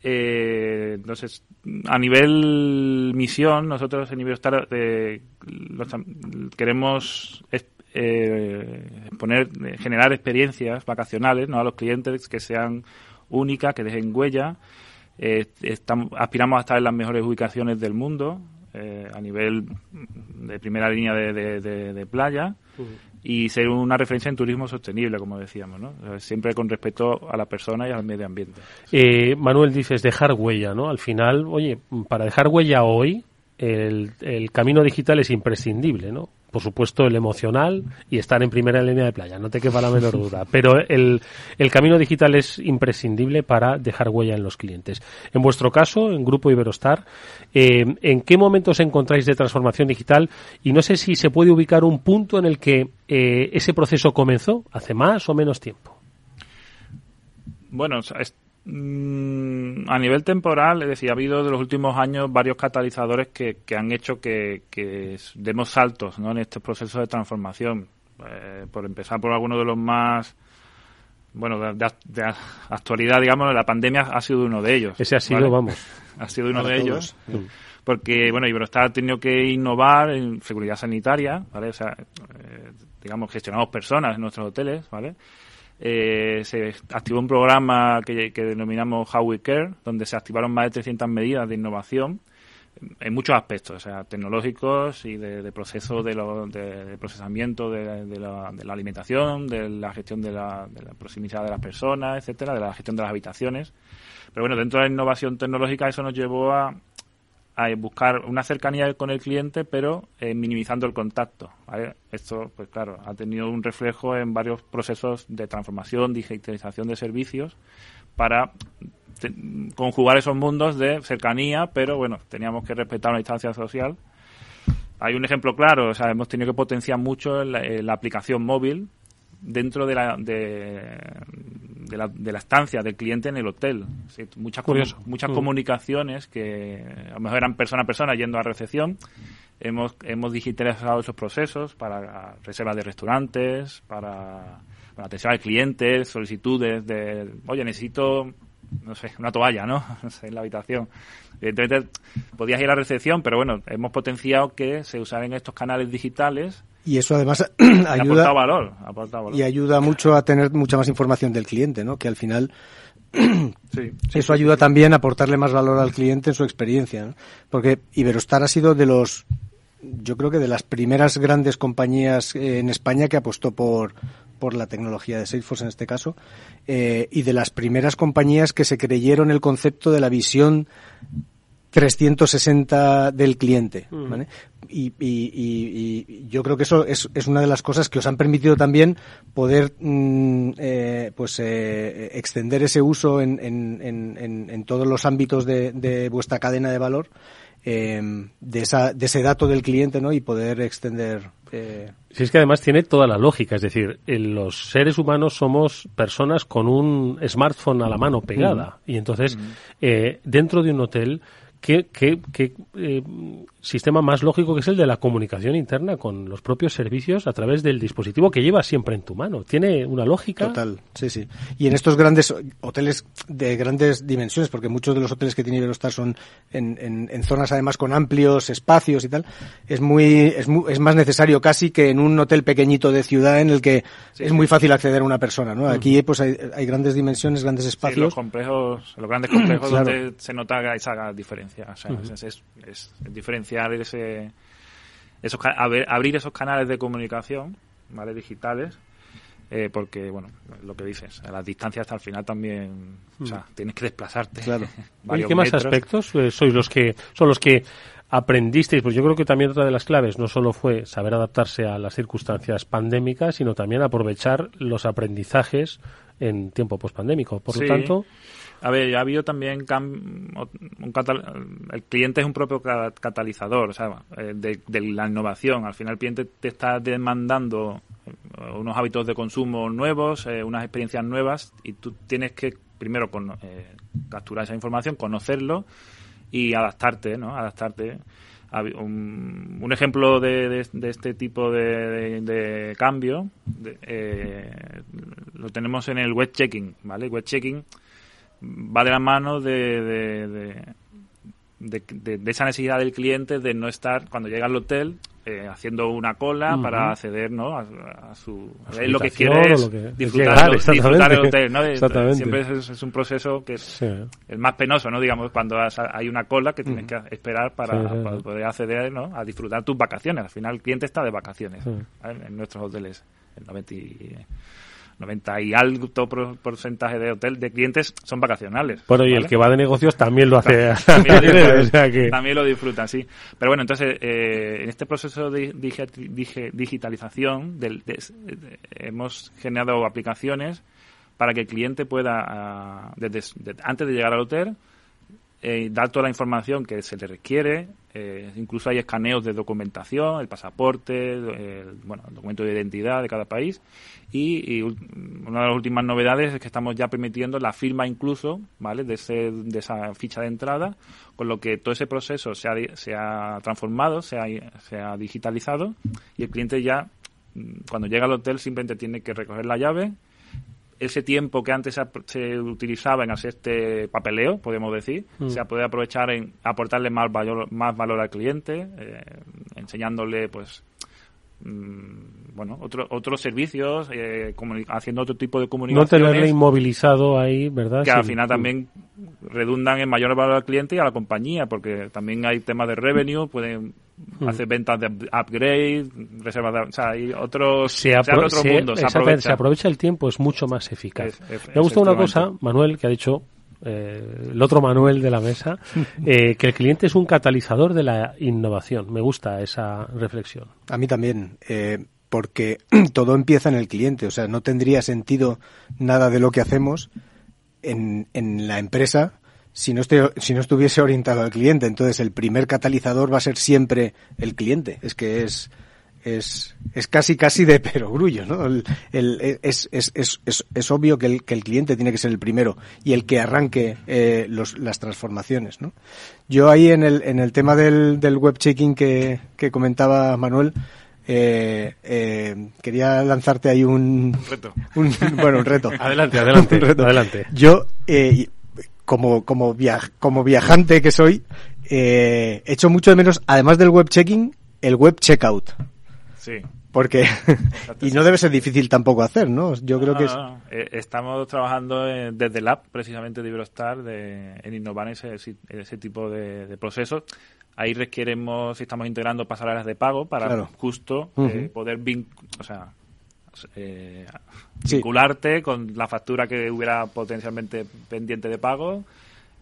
Eh, entonces, a nivel misión, nosotros en nivel estar eh, queremos eh, poner, generar experiencias vacacionales ¿no? a los clientes que sean únicas, que dejen huella eh, estamos, aspiramos a estar en las mejores ubicaciones del mundo eh, a nivel de primera línea de, de, playa y ser una referencia en turismo sostenible, como decíamos, ¿no? siempre con respeto a la persona y al medio ambiente. Eh, Manuel, dices dejar huella, ¿no? Al final, oye, para dejar huella hoy, el, el camino digital es imprescindible, ¿no? Por supuesto, el emocional y estar en primera línea de playa, no te quepa la menor duda. Pero el, el camino digital es imprescindible para dejar huella en los clientes. En vuestro caso, en Grupo Iberostar, eh, ¿en qué momento os encontráis de transformación digital? Y no sé si se puede ubicar un punto en el que eh, ese proceso comenzó, hace más o menos tiempo. Bueno, Mm, a nivel temporal, es decir, ha habido de los últimos años varios catalizadores que, que han hecho que, que, demos saltos ¿no? en estos procesos de transformación. Eh, por empezar por alguno de los más, bueno, de, actualidad, digamos, la pandemia ha sido uno de ellos. Ese ha sido, vamos. *laughs* Ha sido uno de ellos. Porque, bueno, Iberostar ha tenido que innovar en seguridad sanitaria, ¿vale? O sea, eh, digamos, gestionamos personas en nuestros hoteles, ¿vale? Eh, se activó un programa que, denominamos How We Care, donde se activaron más de 300 medidas de innovación en muchos aspectos, o sea, tecnológicos y de, proceso de, de, procesamiento de, la, alimentación, de la gestión de la, proximidad de las personas, etcétera, de la gestión de las habitaciones. Pero bueno, dentro de la innovación tecnológica eso nos llevó a, a buscar una cercanía con el cliente, pero eh, minimizando el contacto. Esto, pues claro, ha tenido un reflejo en varios procesos de transformación, digitalización de servicios, para conjugar esos mundos de cercanía, pero bueno, teníamos que respetar una distancia social. Hay un ejemplo claro, o sea, hemos tenido que potenciar mucho la aplicación móvil dentro de la, de, la, de la estancia del cliente en el hotel. muchas muchas mm. comunicaciones que a lo mejor eran persona a persona yendo a recepción. Hemos, hemos digitalizado esos procesos para reservas de restaurantes, para, atención al cliente, solicitudes de, oye, necesito no sé, una toalla, ¿no? *laughs* en la habitación. Evidentemente, podías ir a la recepción, pero bueno, hemos potenciado que se usaran estos canales digitales y eso además *clears throat* ayuda, valor, y ayuda mucho a tener mucha más información del cliente, ¿no? Que al final *clears throat* eso ayuda también a aportarle más valor al cliente en su experiencia, ¿no? Porque Iberostar ha sido de los, yo creo que de las primeras grandes compañías eh, en España que apostó por por la tecnología de Salesforce en este caso, eh, y de las primeras compañías que se creyeron el concepto de la visión 360 del cliente. Y, yo creo que eso es, una de las cosas que os han permitido también poder mm, eh, pues eh, extender ese uso en, en, todos los ámbitos de, vuestra cadena de valor. Eh, de, esa, de ese dato del cliente ¿no? y poder extender eh... Si es que además tiene toda la lógica, es decir, los seres humanos somos personas con un smartphone a la mano pegada y entonces eh, dentro de un hotel ¿Qué, qué, qué eh, sistema más lógico que es el de la comunicación interna con los propios servicios a través del dispositivo que llevas siempre en tu mano? Tiene una lógica. Total, sí, sí. Y en estos grandes hoteles de grandes dimensiones, porque muchos de los hoteles que tiene Iberostar son en, en, zonas además con amplios espacios y tal, es muy, es es más necesario casi que en un hotel pequeñito de ciudad en el que es muy fácil acceder a una persona, ¿no? Aquí pues hay, hay, grandes dimensiones, grandes espacios. los complejos, los grandes complejos donde se nota esa diferencia. O sea, es, es, diferenciar ese, esos, abrir esos canales de comunicación, ¿vale? Digitales, eh, porque, bueno, lo que dices, a las distancias hasta el final también, o sea, tienes que desplazarte. Claro. *laughs* ¿Qué más aspectos eh, sois los que, son los que aprendisteis? Pues yo creo que también otra de las claves no solo fue saber adaptarse a las circunstancias pandémicas, sino también aprovechar los aprendizajes en tiempo pospandémico. Por lo tanto, a ver, ha habido también un el cliente es un propio catalizador, o sea, eh, de, la innovación. Al final el cliente te está demandando eh, unos hábitos de consumo nuevos, eh, unas experiencias nuevas y tú tienes que primero capturar esa información, conocerlo y adaptarte, ¿no? Adaptarte. Un, ejemplo de, este tipo de, cambio lo tenemos en el web checking, ¿vale? Web checking va de la mano de, de, esa necesidad del cliente de no estar cuando llega al hotel eh, haciendo una cola para acceder ¿no? a, su él lo que quiere es disfrutar, disfrutar el hotel ¿no? *laughs* siempre es, un proceso que es el más penoso no digamos cuando hay una cola que tienes que esperar para, poder acceder ¿no? a disfrutar tus vacaciones. Al final el cliente está de vacaciones en nuestros hoteles el 90 90 y alto porcentaje de hotel de clientes son vacacionales. Bueno, y el que va de negocios también lo hace. *laughs* *laughs* También, lo disfruta, sí. Pero bueno, entonces, eh, en este proceso de digitalización del, hemos generado aplicaciones para que el cliente pueda, ah, desde, antes de llegar al hotel, eh, dar toda la información que se le requiere. Eh, incluso hay escaneos de documentación, el pasaporte, el, bueno, el documento de identidad de cada país. Y, una de las últimas novedades es que estamos ya permitiendo la firma incluso, ¿vale? De, ese, de esa ficha de entrada, con lo que todo ese proceso se ha, se ha transformado, se ha, se ha digitalizado y el cliente ya, mm, cuando llega al hotel, simplemente tiene que recoger la llave, ese tiempo que antes se utilizaba en hacer este papeleo, podemos decir, mm. se puede aprovechar en aportarle más valor, más valor al cliente, eh, enseñándole, pues, mm, bueno, otro, otros servicios, eh, haciendo otro tipo de comunicación. No tenerle inmovilizado ahí, ¿verdad? Que al final también redundan en mayor valor al cliente y a la compañía, porque también hay temas de revenue, pueden Hmm. hace ventas de upgrade, reservas de, o sea, hay otros, se, otro mundo, se aprovecha. el tiempo, es mucho más eficaz. Me ha gustado una cosa, Manuel, que ha dicho eh, el otro Manuel de la mesa, *laughs* eh, que el cliente es un catalizador de la innovación. Me gusta esa reflexión. A mí también. Eh, porque *clears throat* todo empieza en el cliente, o sea, no tendría sentido nada de lo que hacemos en, en la empresa si no, si no estuviese orientado al cliente. Entonces, el primer catalizador va a ser siempre el cliente. Es que es, es, es casi, casi de perogrullo, ¿no? El, es, es, es, es, obvio que el, que el cliente tiene que ser el primero y el que arranque eh, los, las transformaciones, ¿no? Yo ahí en el, en el tema del, del web checking que, que comentaba Manuel, eh, eh, quería lanzarte ahí un, reto. Un, bueno, un reto. *laughs* adelante, adelante, *laughs* adelante. Yo, eh, como, como, como viajante que soy, eh, echo mucho de menos, además del web checking, el web checkout. Sí. Porque, *laughs* y no debe ser difícil tampoco hacer, ¿no? Yo creo que es... Eh, estamos trabajando desde el app, precisamente de Iberostar, de, en innovar ese, ese tipo de, procesos. Ahí requeremos, estamos integrando pasarelas de pago para justo eh, poder, o sea, eh, vincularte con la factura que hubiera potencialmente pendiente de pago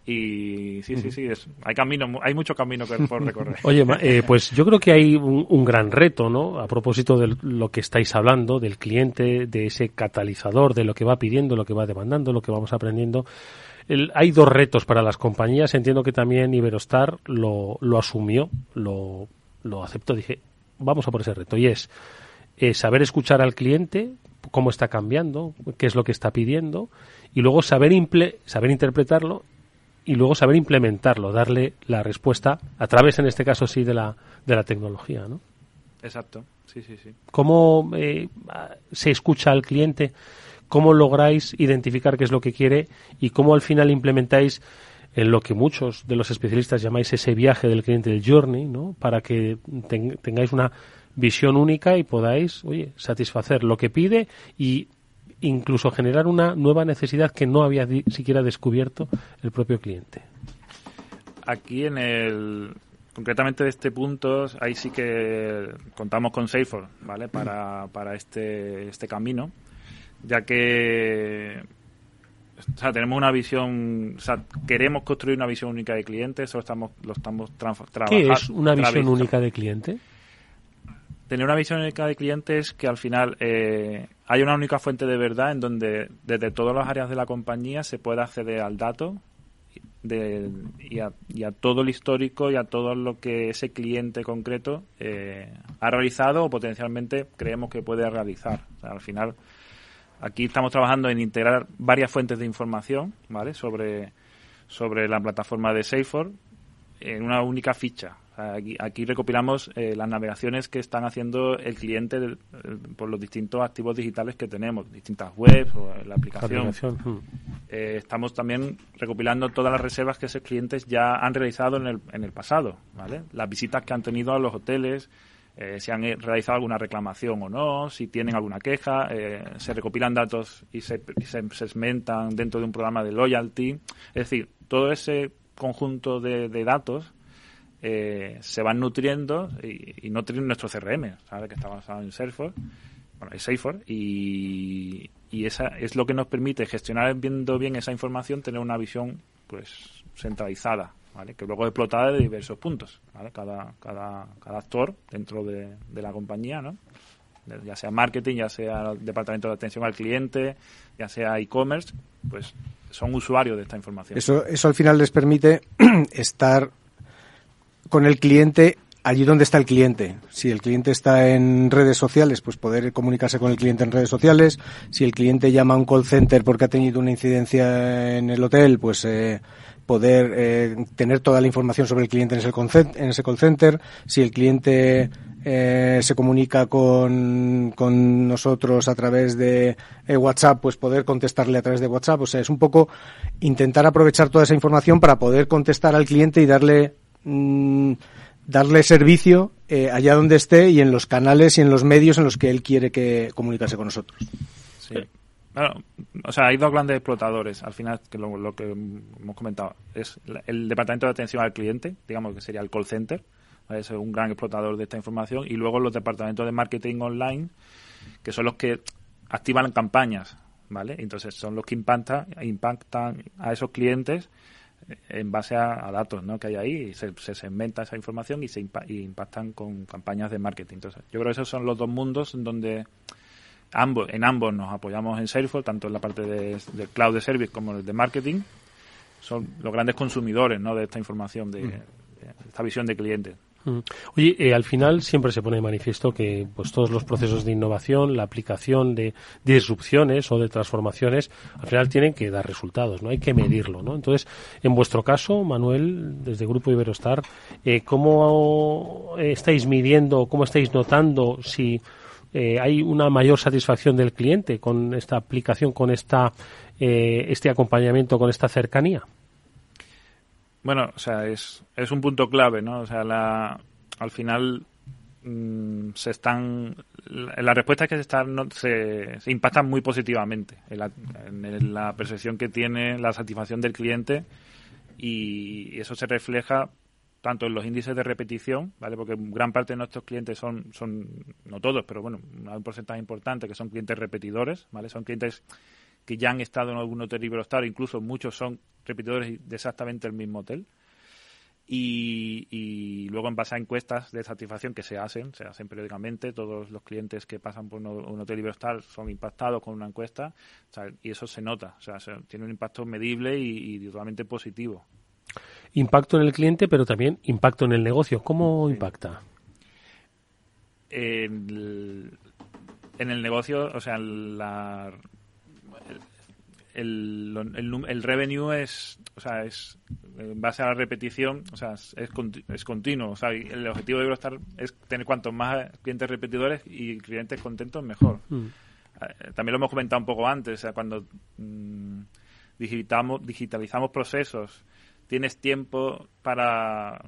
Y sí, sí, sí, es, hay camino, hay mucho camino que, por recorrer. Oye, eh, pues yo creo que hay un, gran reto, ¿no? A propósito de lo que estáis hablando, del cliente, de ese catalizador, de lo que va pidiendo, lo que va demandando, lo que vamos aprendiendo. hay dos retos para las compañías. Entiendo que también Iberostar lo, lo asumió, lo, lo aceptó. Dije, vamos a por ese reto. Y es eh, saber escuchar al cliente, cómo está cambiando, qué es lo que está pidiendo, y luego saber, saber interpretarlo y luego saber implementarlo, darle la respuesta a través, en este caso sí, de la, de la tecnología, ¿no? Exacto, sí, sí, sí. ¿Cómo eh, se escucha al cliente? ¿Cómo lográis identificar qué es lo que quiere? ¿Y cómo al final implementáis en lo que muchos de los especialistas llamáis ese viaje del cliente, del journey, ¿no? Para que tengáis una visión única y podáis, oye, satisfacer lo que pide y incluso generar una nueva necesidad que no había siquiera descubierto el propio cliente. Aquí en el concretamente de este punto, ahí sí que contamos con Salesforce, ¿vale? Para, para este, este camino, ya que o sea, tenemos una visión, o sea, queremos construir una visión única de cliente, eso estamos, lo estamos trabajando. ¿Qué es una visión única de cliente? Tener una visión única de clientes que al final eh, hay una única fuente de verdad en donde desde todas las áreas de la compañía se puede acceder al dato de, y, a, todo el histórico y a todo lo que ese cliente concreto eh, ha realizado o potencialmente creemos que puede realizar. al final, aquí estamos trabajando en integrar varias fuentes de información ¿vale? sobre, sobre la plataforma de Salesforce en una única ficha. Aquí, recopilamos eh, las navegaciones que están haciendo el cliente por los distintos activos digitales que tenemos, distintas webs o la aplicación. Hmm. Eh, estamos también recopilando todas las reservas que esos clientes ya han realizado en el, en el pasado, ¿vale? Las visitas que han tenido a los hoteles, eh, si han realizado alguna reclamación o no, si tienen alguna queja, se recopilan datos y se, se segmentan dentro de un programa de loyalty. Es decir, todo ese conjunto de, de datos eh, se van nutriendo y, no tienen nuestro CRM, ¿sabe? que está basado en Salesforce, bueno, Salesforce, y, y esa es lo que nos permite gestionar viendo bien esa información, tener una visión pues centralizada, ¿vale? que luego explotada de diversos puntos, cada, cada, cada actor dentro de, de la compañía, ¿no? ya sea marketing, ya sea departamento de atención al cliente, ya sea e-commerce, pues son usuarios de esta información. Eso, eso al final les permite *clears throat* estar con el cliente allí donde está el cliente. Si el cliente está en redes sociales, pues poder comunicarse con el cliente en redes sociales. Si el cliente llama a un call center porque ha tenido una incidencia en el hotel, pues eh, poder eh, tener toda la información sobre el cliente en ese, call center. Si el cliente eh, se comunica con, con, nosotros a través de WhatsApp, pues poder contestarle a través de WhatsApp. O sea, es un poco intentar aprovechar toda esa información para poder contestar al cliente y darle Mm, darle servicio eh, allá donde esté y en los canales y en los medios en los que él quiere que comunicarse con nosotros. Sí. o sea, hay dos grandes explotadores, al final, que lo, que hemos comentado, es el departamento de atención al cliente, digamos que sería el call center, es un gran explotador de esta información, y luego los departamentos de marketing online, que son los que activan campañas, ¿vale? Entonces son los que impactan, impactan a esos clientes en base a, datos ¿no? que hay ahí y se, se, segmenta esa información y se impactan con campañas de marketing. Entonces, yo creo que esos son los dos mundos en donde ambos, en ambos nos apoyamos en Salesforce, tanto en la parte de, cloud de service como en el de marketing. Son los grandes consumidores ¿no? de esta información, de, mm. de esta visión de cliente. Mm. Oye, eh, al final siempre se pone de manifiesto que pues todos los procesos de innovación, la aplicación de, disrupciones o de transformaciones, al final tienen que dar resultados, ¿no? Hay que medirlo, ¿no? Entonces, en vuestro caso, Manuel, desde Grupo Iberostar, eh, ¿cómo estáis midiendo, cómo estáis notando si eh, hay una mayor satisfacción del cliente con esta aplicación, con esta, este acompañamiento, con esta cercanía? Bueno, o sea, es, es un punto clave, ¿no? O sea, la, al final mm, se están la, respuesta es que se están se, impactan muy positivamente en la, en la, percepción que tiene la satisfacción del cliente y eso se refleja tanto en los índices de repetición, ¿vale? Porque gran parte de nuestros clientes son, son no todos, pero bueno, un porcentaje importante que son clientes repetidores, ¿vale? Son clientes que ya han estado en algún hotel Iberostar, incluso muchos son repetidores de exactamente el mismo hotel. Y, luego en base a encuestas de satisfacción que se hacen, se hacen periódicamente, todos los clientes que pasan por un hotel Iberostar son impactados con una encuesta y eso se nota, o sea, tiene un impacto medible y, totalmente positivo. Impacto en el cliente, pero también impacto en el negocio. ¿Cómo impacta? En el, negocio, o sea, la, el, el, el, revenue es, o sea, es en base a la repetición, o sea, es, es continuo. O sea, el objetivo de Eurostar es tener cuantos más clientes repetidores y clientes contentos, mejor. Mm. Eh, también lo hemos comentado un poco antes, o sea, cuando mm, digitamos, digitalizamos procesos, tienes tiempo para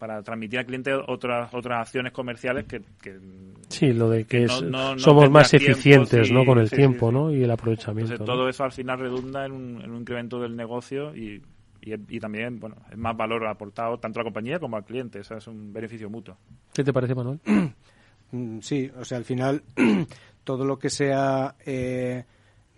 para transmitir al cliente otras otras acciones comerciales que, sí lo de que, somos más eficientes no con el tiempo no y el aprovechamiento todo eso al final redunda en un, en un incremento del negocio y, y, también bueno es más valor aportado tanto a la compañía como al cliente. Eso es un beneficio mutuo. Qué te parece Manuel *clears throat* mm, sí o sea al final *clears throat* todo lo que sea eh,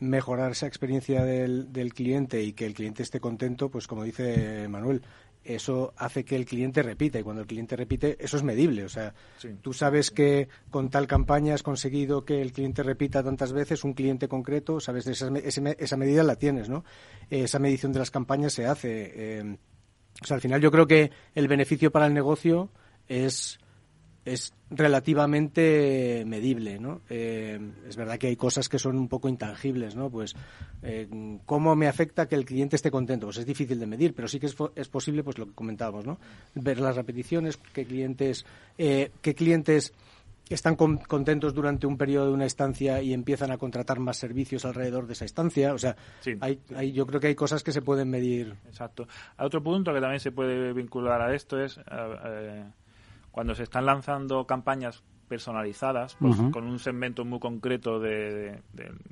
mejorar esa experiencia del, del cliente y que el cliente esté contento pues como dice Manuel eso hace que el cliente repita y cuando el cliente repite eso es medible o sea tú sabes que con tal campaña has conseguido que el cliente repita tantas veces un cliente concreto sabes esa, esa medida la tienes no esa medición de las campañas se hace eh, o sea al final yo creo que el beneficio para el negocio es es relativamente medible, ¿no? Eh, es verdad que hay cosas que son un poco intangibles, ¿no? Pues eh, cómo me afecta que el cliente esté contento, pues es difícil de medir, pero sí que es, es posible, pues lo que comentábamos, ¿no? Ver las repeticiones, qué clientes, eh, qué clientes están contentos durante un periodo de una estancia y empiezan a contratar más servicios alrededor de esa estancia. O sea, hay, hay, yo creo que hay cosas que se pueden medir. Exacto. Otro punto que también se puede vincular a esto es cuando se están lanzando campañas personalizadas pues, con un segmento muy concreto de,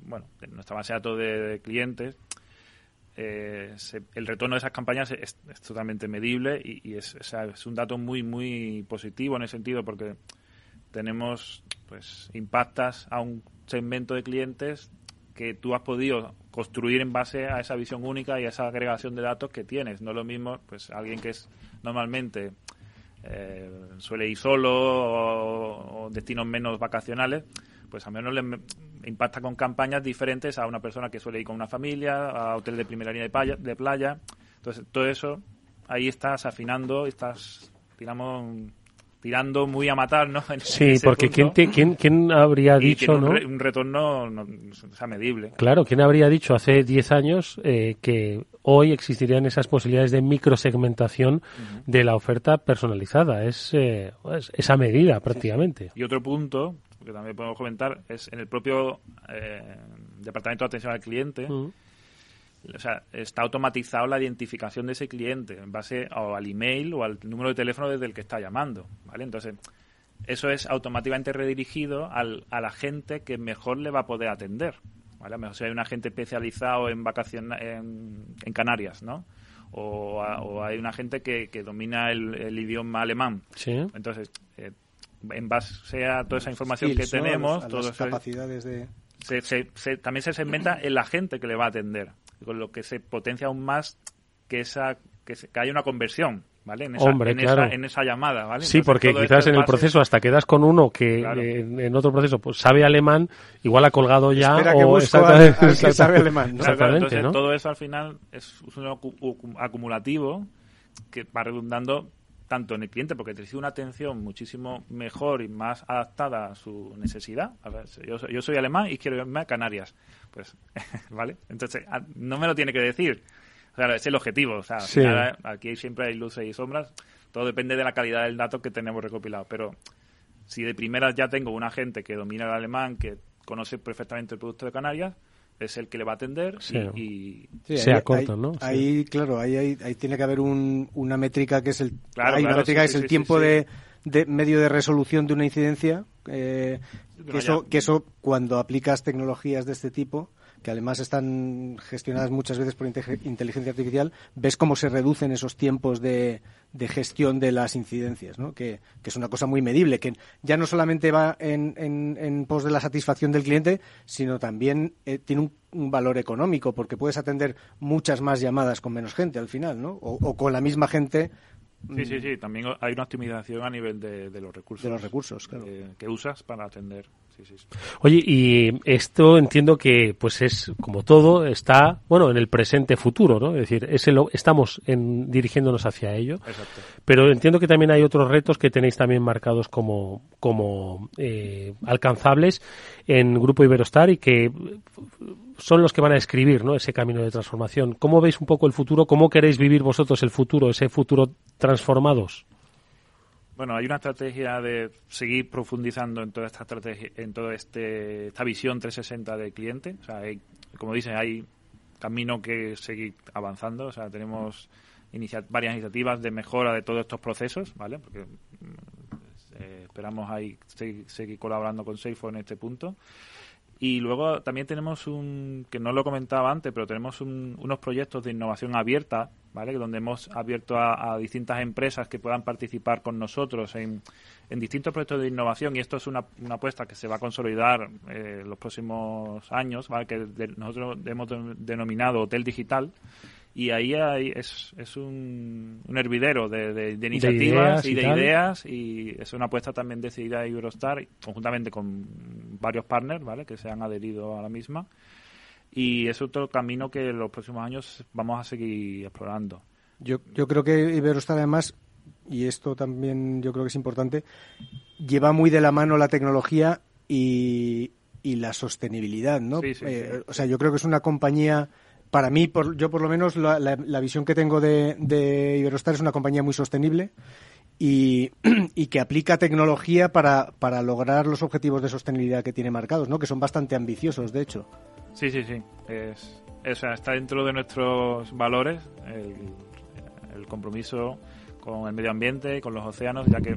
bueno de nuestra base de datos de, clientes eh, el retorno de esas campañas es, totalmente medible y, es, es, un dato muy muy positivo en ese sentido porque tenemos pues impactas a un segmento de clientes que tú has podido construir en base a esa visión única y a esa agregación de datos que tienes. No es lo mismo pues alguien que es normalmente eh, suele ir solo o, destinos menos vacacionales, pues al menos le impacta con campañas diferentes a una persona que suele ir con una familia, a hotel de primera línea de playa. De playa. Entonces, todo eso, ahí estás afinando, estás, digamos, tirando muy a matar, ¿no? *laughs* sí, porque ¿quién, ¿quién, ¿quién, habría dicho, un, ¿no? un retorno medible. Claro, ¿quién habría dicho hace 10 años eh, que hoy existirían esas posibilidades de microsegmentación de la oferta personalizada? Es eh, esa medida prácticamente. Y otro punto que también podemos comentar es en el propio eh, Departamento de Atención al Cliente o sea, está automatizado la identificación de ese cliente en base al email o al número de teléfono desde el que está llamando, ¿vale? Entonces, eso es automáticamente redirigido al, la gente que mejor le va a poder atender, ¿vale? mejor si hay un agente especializado en vacaciones en, Canarias, ¿no? O, hay un agente que, que domina el, idioma alemán. Sí. Entonces, eh, en base a toda esa información que tenemos, todas capacidades de... también se segmenta el agente que le va a atender con lo que se potencia aún más que esa que, que haya una conversión ¿vale? En esa, Hombre, en, esa, llamada, ¿vale? Sí, porque quizás en el proceso hasta quedas con uno que eh, en, otro proceso pues sabe alemán, igual ha colgado ya o exactamente, sabe alemán. Entonces, todo eso al final es un acumulativo que va redundando tanto en el cliente, porque te recibe una atención muchísimo mejor y más adaptada a su necesidad. A ver, yo, yo soy alemán y quiero irme a Canarias. Pues, *laughs* ¿vale? Entonces, ah, no me lo tiene que decir. O sea, es el objetivo. O sea, aquí siempre hay luces y sombras. Todo depende de la calidad del dato que tenemos recopilado. Pero si de primeras ya tengo un agente que domina el alemán, que conoce perfectamente el producto de Canarias, es el que le va a atender y, sea corto, ¿no? Ahí, claro, ahí, ahí, tiene que haber una métrica que es el, hay una métrica que es el tiempo de, de, medio de resolución de una incidencia. Eh, que, eso, que eso, cuando aplicas tecnologías de este tipo, que además están gestionadas muchas veces por inteligencia artificial, ves cómo se reducen esos tiempos de, de gestión de las incidencias, ¿no? que, es una cosa muy medible, que ya no solamente va en, en, pos de la satisfacción del cliente, sino también eh, tiene un, valor económico, porque puedes atender muchas más llamadas con menos gente al final, ¿no? o con la misma gente Sí, sí, sí. También hay una optimización a nivel de, los recursos. De los recursos, que usas para atender. Oye, y esto entiendo que, pues es como todo, está, bueno, en el presente futuro, ¿no? Es decir, ese lo, estamos en, dirigiéndonos hacia ello. Exacto. Pero entiendo que también hay otros retos que tenéis también marcados como, como eh, alcanzables en Grupo Iberostar y que son los que van a escribir ¿no? ese camino de transformación. ¿Cómo veis un poco el futuro? ¿Cómo queréis vivir vosotros el futuro, ese futuro transformados? Bueno, hay una estrategia de seguir profundizando en toda esta estrategia, en toda este, esta visión 360 del cliente. O sea, como dicen, hay camino que seguir avanzando. O sea, tenemos varias iniciativas de mejora de todos estos procesos, ¿vale? Porque mm, eh, esperamos ahí seguir colaborando con Salesforce en este punto. Y luego también tenemos un, que no lo comentaba antes, pero tenemos unos proyectos de innovación abierta, ¿vale? Donde hemos abierto a, distintas empresas que puedan participar con nosotros en, en distintos proyectos de innovación. Y esto es una, una apuesta que se va a consolidar eh, los próximos años, ¿vale? Que nosotros hemos denominado Hotel Digital y ahí hay, es, es un, un hervidero de, de, iniciativas y, de ideas y es una apuesta también decidida de Eurostar conjuntamente con varios partners ¿vale? que se han adherido a la misma y es otro camino que en los próximos años vamos a seguir explorando. Yo, yo creo que Iberostar además, y esto también yo creo que es importante, lleva muy de la mano la tecnología y, y la sostenibilidad, ¿no? Eh, o sea, yo creo que es una compañía para mí, por, yo por lo menos, la, la, visión que tengo de, de, Iberostar es una compañía muy sostenible y, *clears throat* y que aplica tecnología para, para, lograr los objetivos de sostenibilidad que tiene marcados, ¿no? que son bastante ambiciosos, de hecho. Sí, sí, sí. Es, está dentro de nuestros valores el, el compromiso con el medio ambiente, con los océanos, ya que,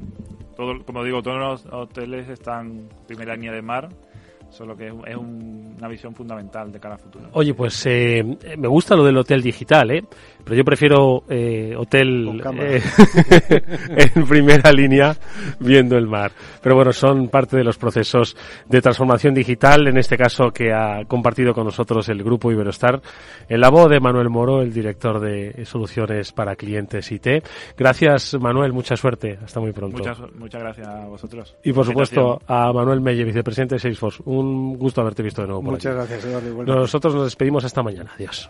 todo, como digo, todos los hoteles están en primera línea de mar Solo que es, una visión fundamental de cara al futuro. Oye, pues eh, me gusta lo del hotel digital, ¿eh? Pero yo prefiero eh, hotel eh, *laughs* en primera línea viendo el mar. Pero bueno, son parte de los procesos de transformación digital, en este caso que ha compartido con nosotros el grupo Iberostar, en la voz de Manuel Moro, el director de soluciones para clientes IT. Gracias, Manuel, mucha suerte. Hasta muy pronto. Muchas, muchas gracias a vosotros. Y por supuesto a Manuel Melle, vicepresidente de Salesforce. Un un gusto haberte visto de nuevo. Muchas gracias, Eduardo. Nosotros nos despedimos esta mañana. Adiós.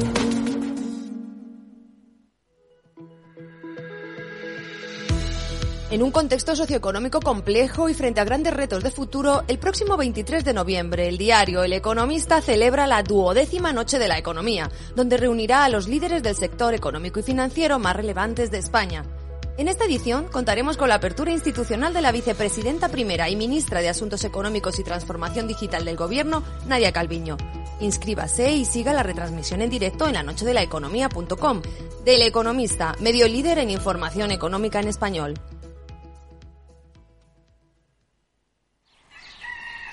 En un contexto socioeconómico complejo y frente a grandes retos de futuro, el próximo 23 de noviembre el diario El Economista celebra la duodécima Noche de la Economía, donde reunirá a los líderes del sector económico y financiero más relevantes de España. En esta edición contaremos con la apertura institucional de la vicepresidenta primera y ministra de Asuntos Económicos y Transformación Digital del Gobierno, Nadia Calviño. Inscríbase y siga la retransmisión en directo en la noche de la economía.com. Del Economista, medio líder en información económica en español.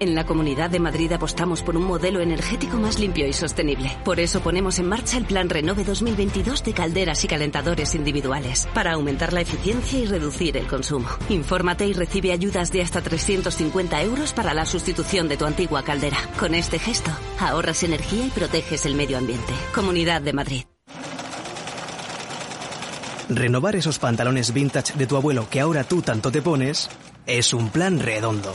En la Comunidad de Madrid apostamos por un modelo energético más limpio y sostenible. Por eso ponemos en marcha el Plan Renove 2022 de calderas y calentadores individuales, para aumentar la eficiencia y reducir el consumo. Infórmate y recibe ayudas de hasta 350 euros para la sustitución de tu antigua caldera. Con este gesto, ahorras energía y proteges el medio ambiente. Comunidad de Madrid. Renovar esos pantalones vintage de tu abuelo que ahora tú tanto te pones es un plan redondo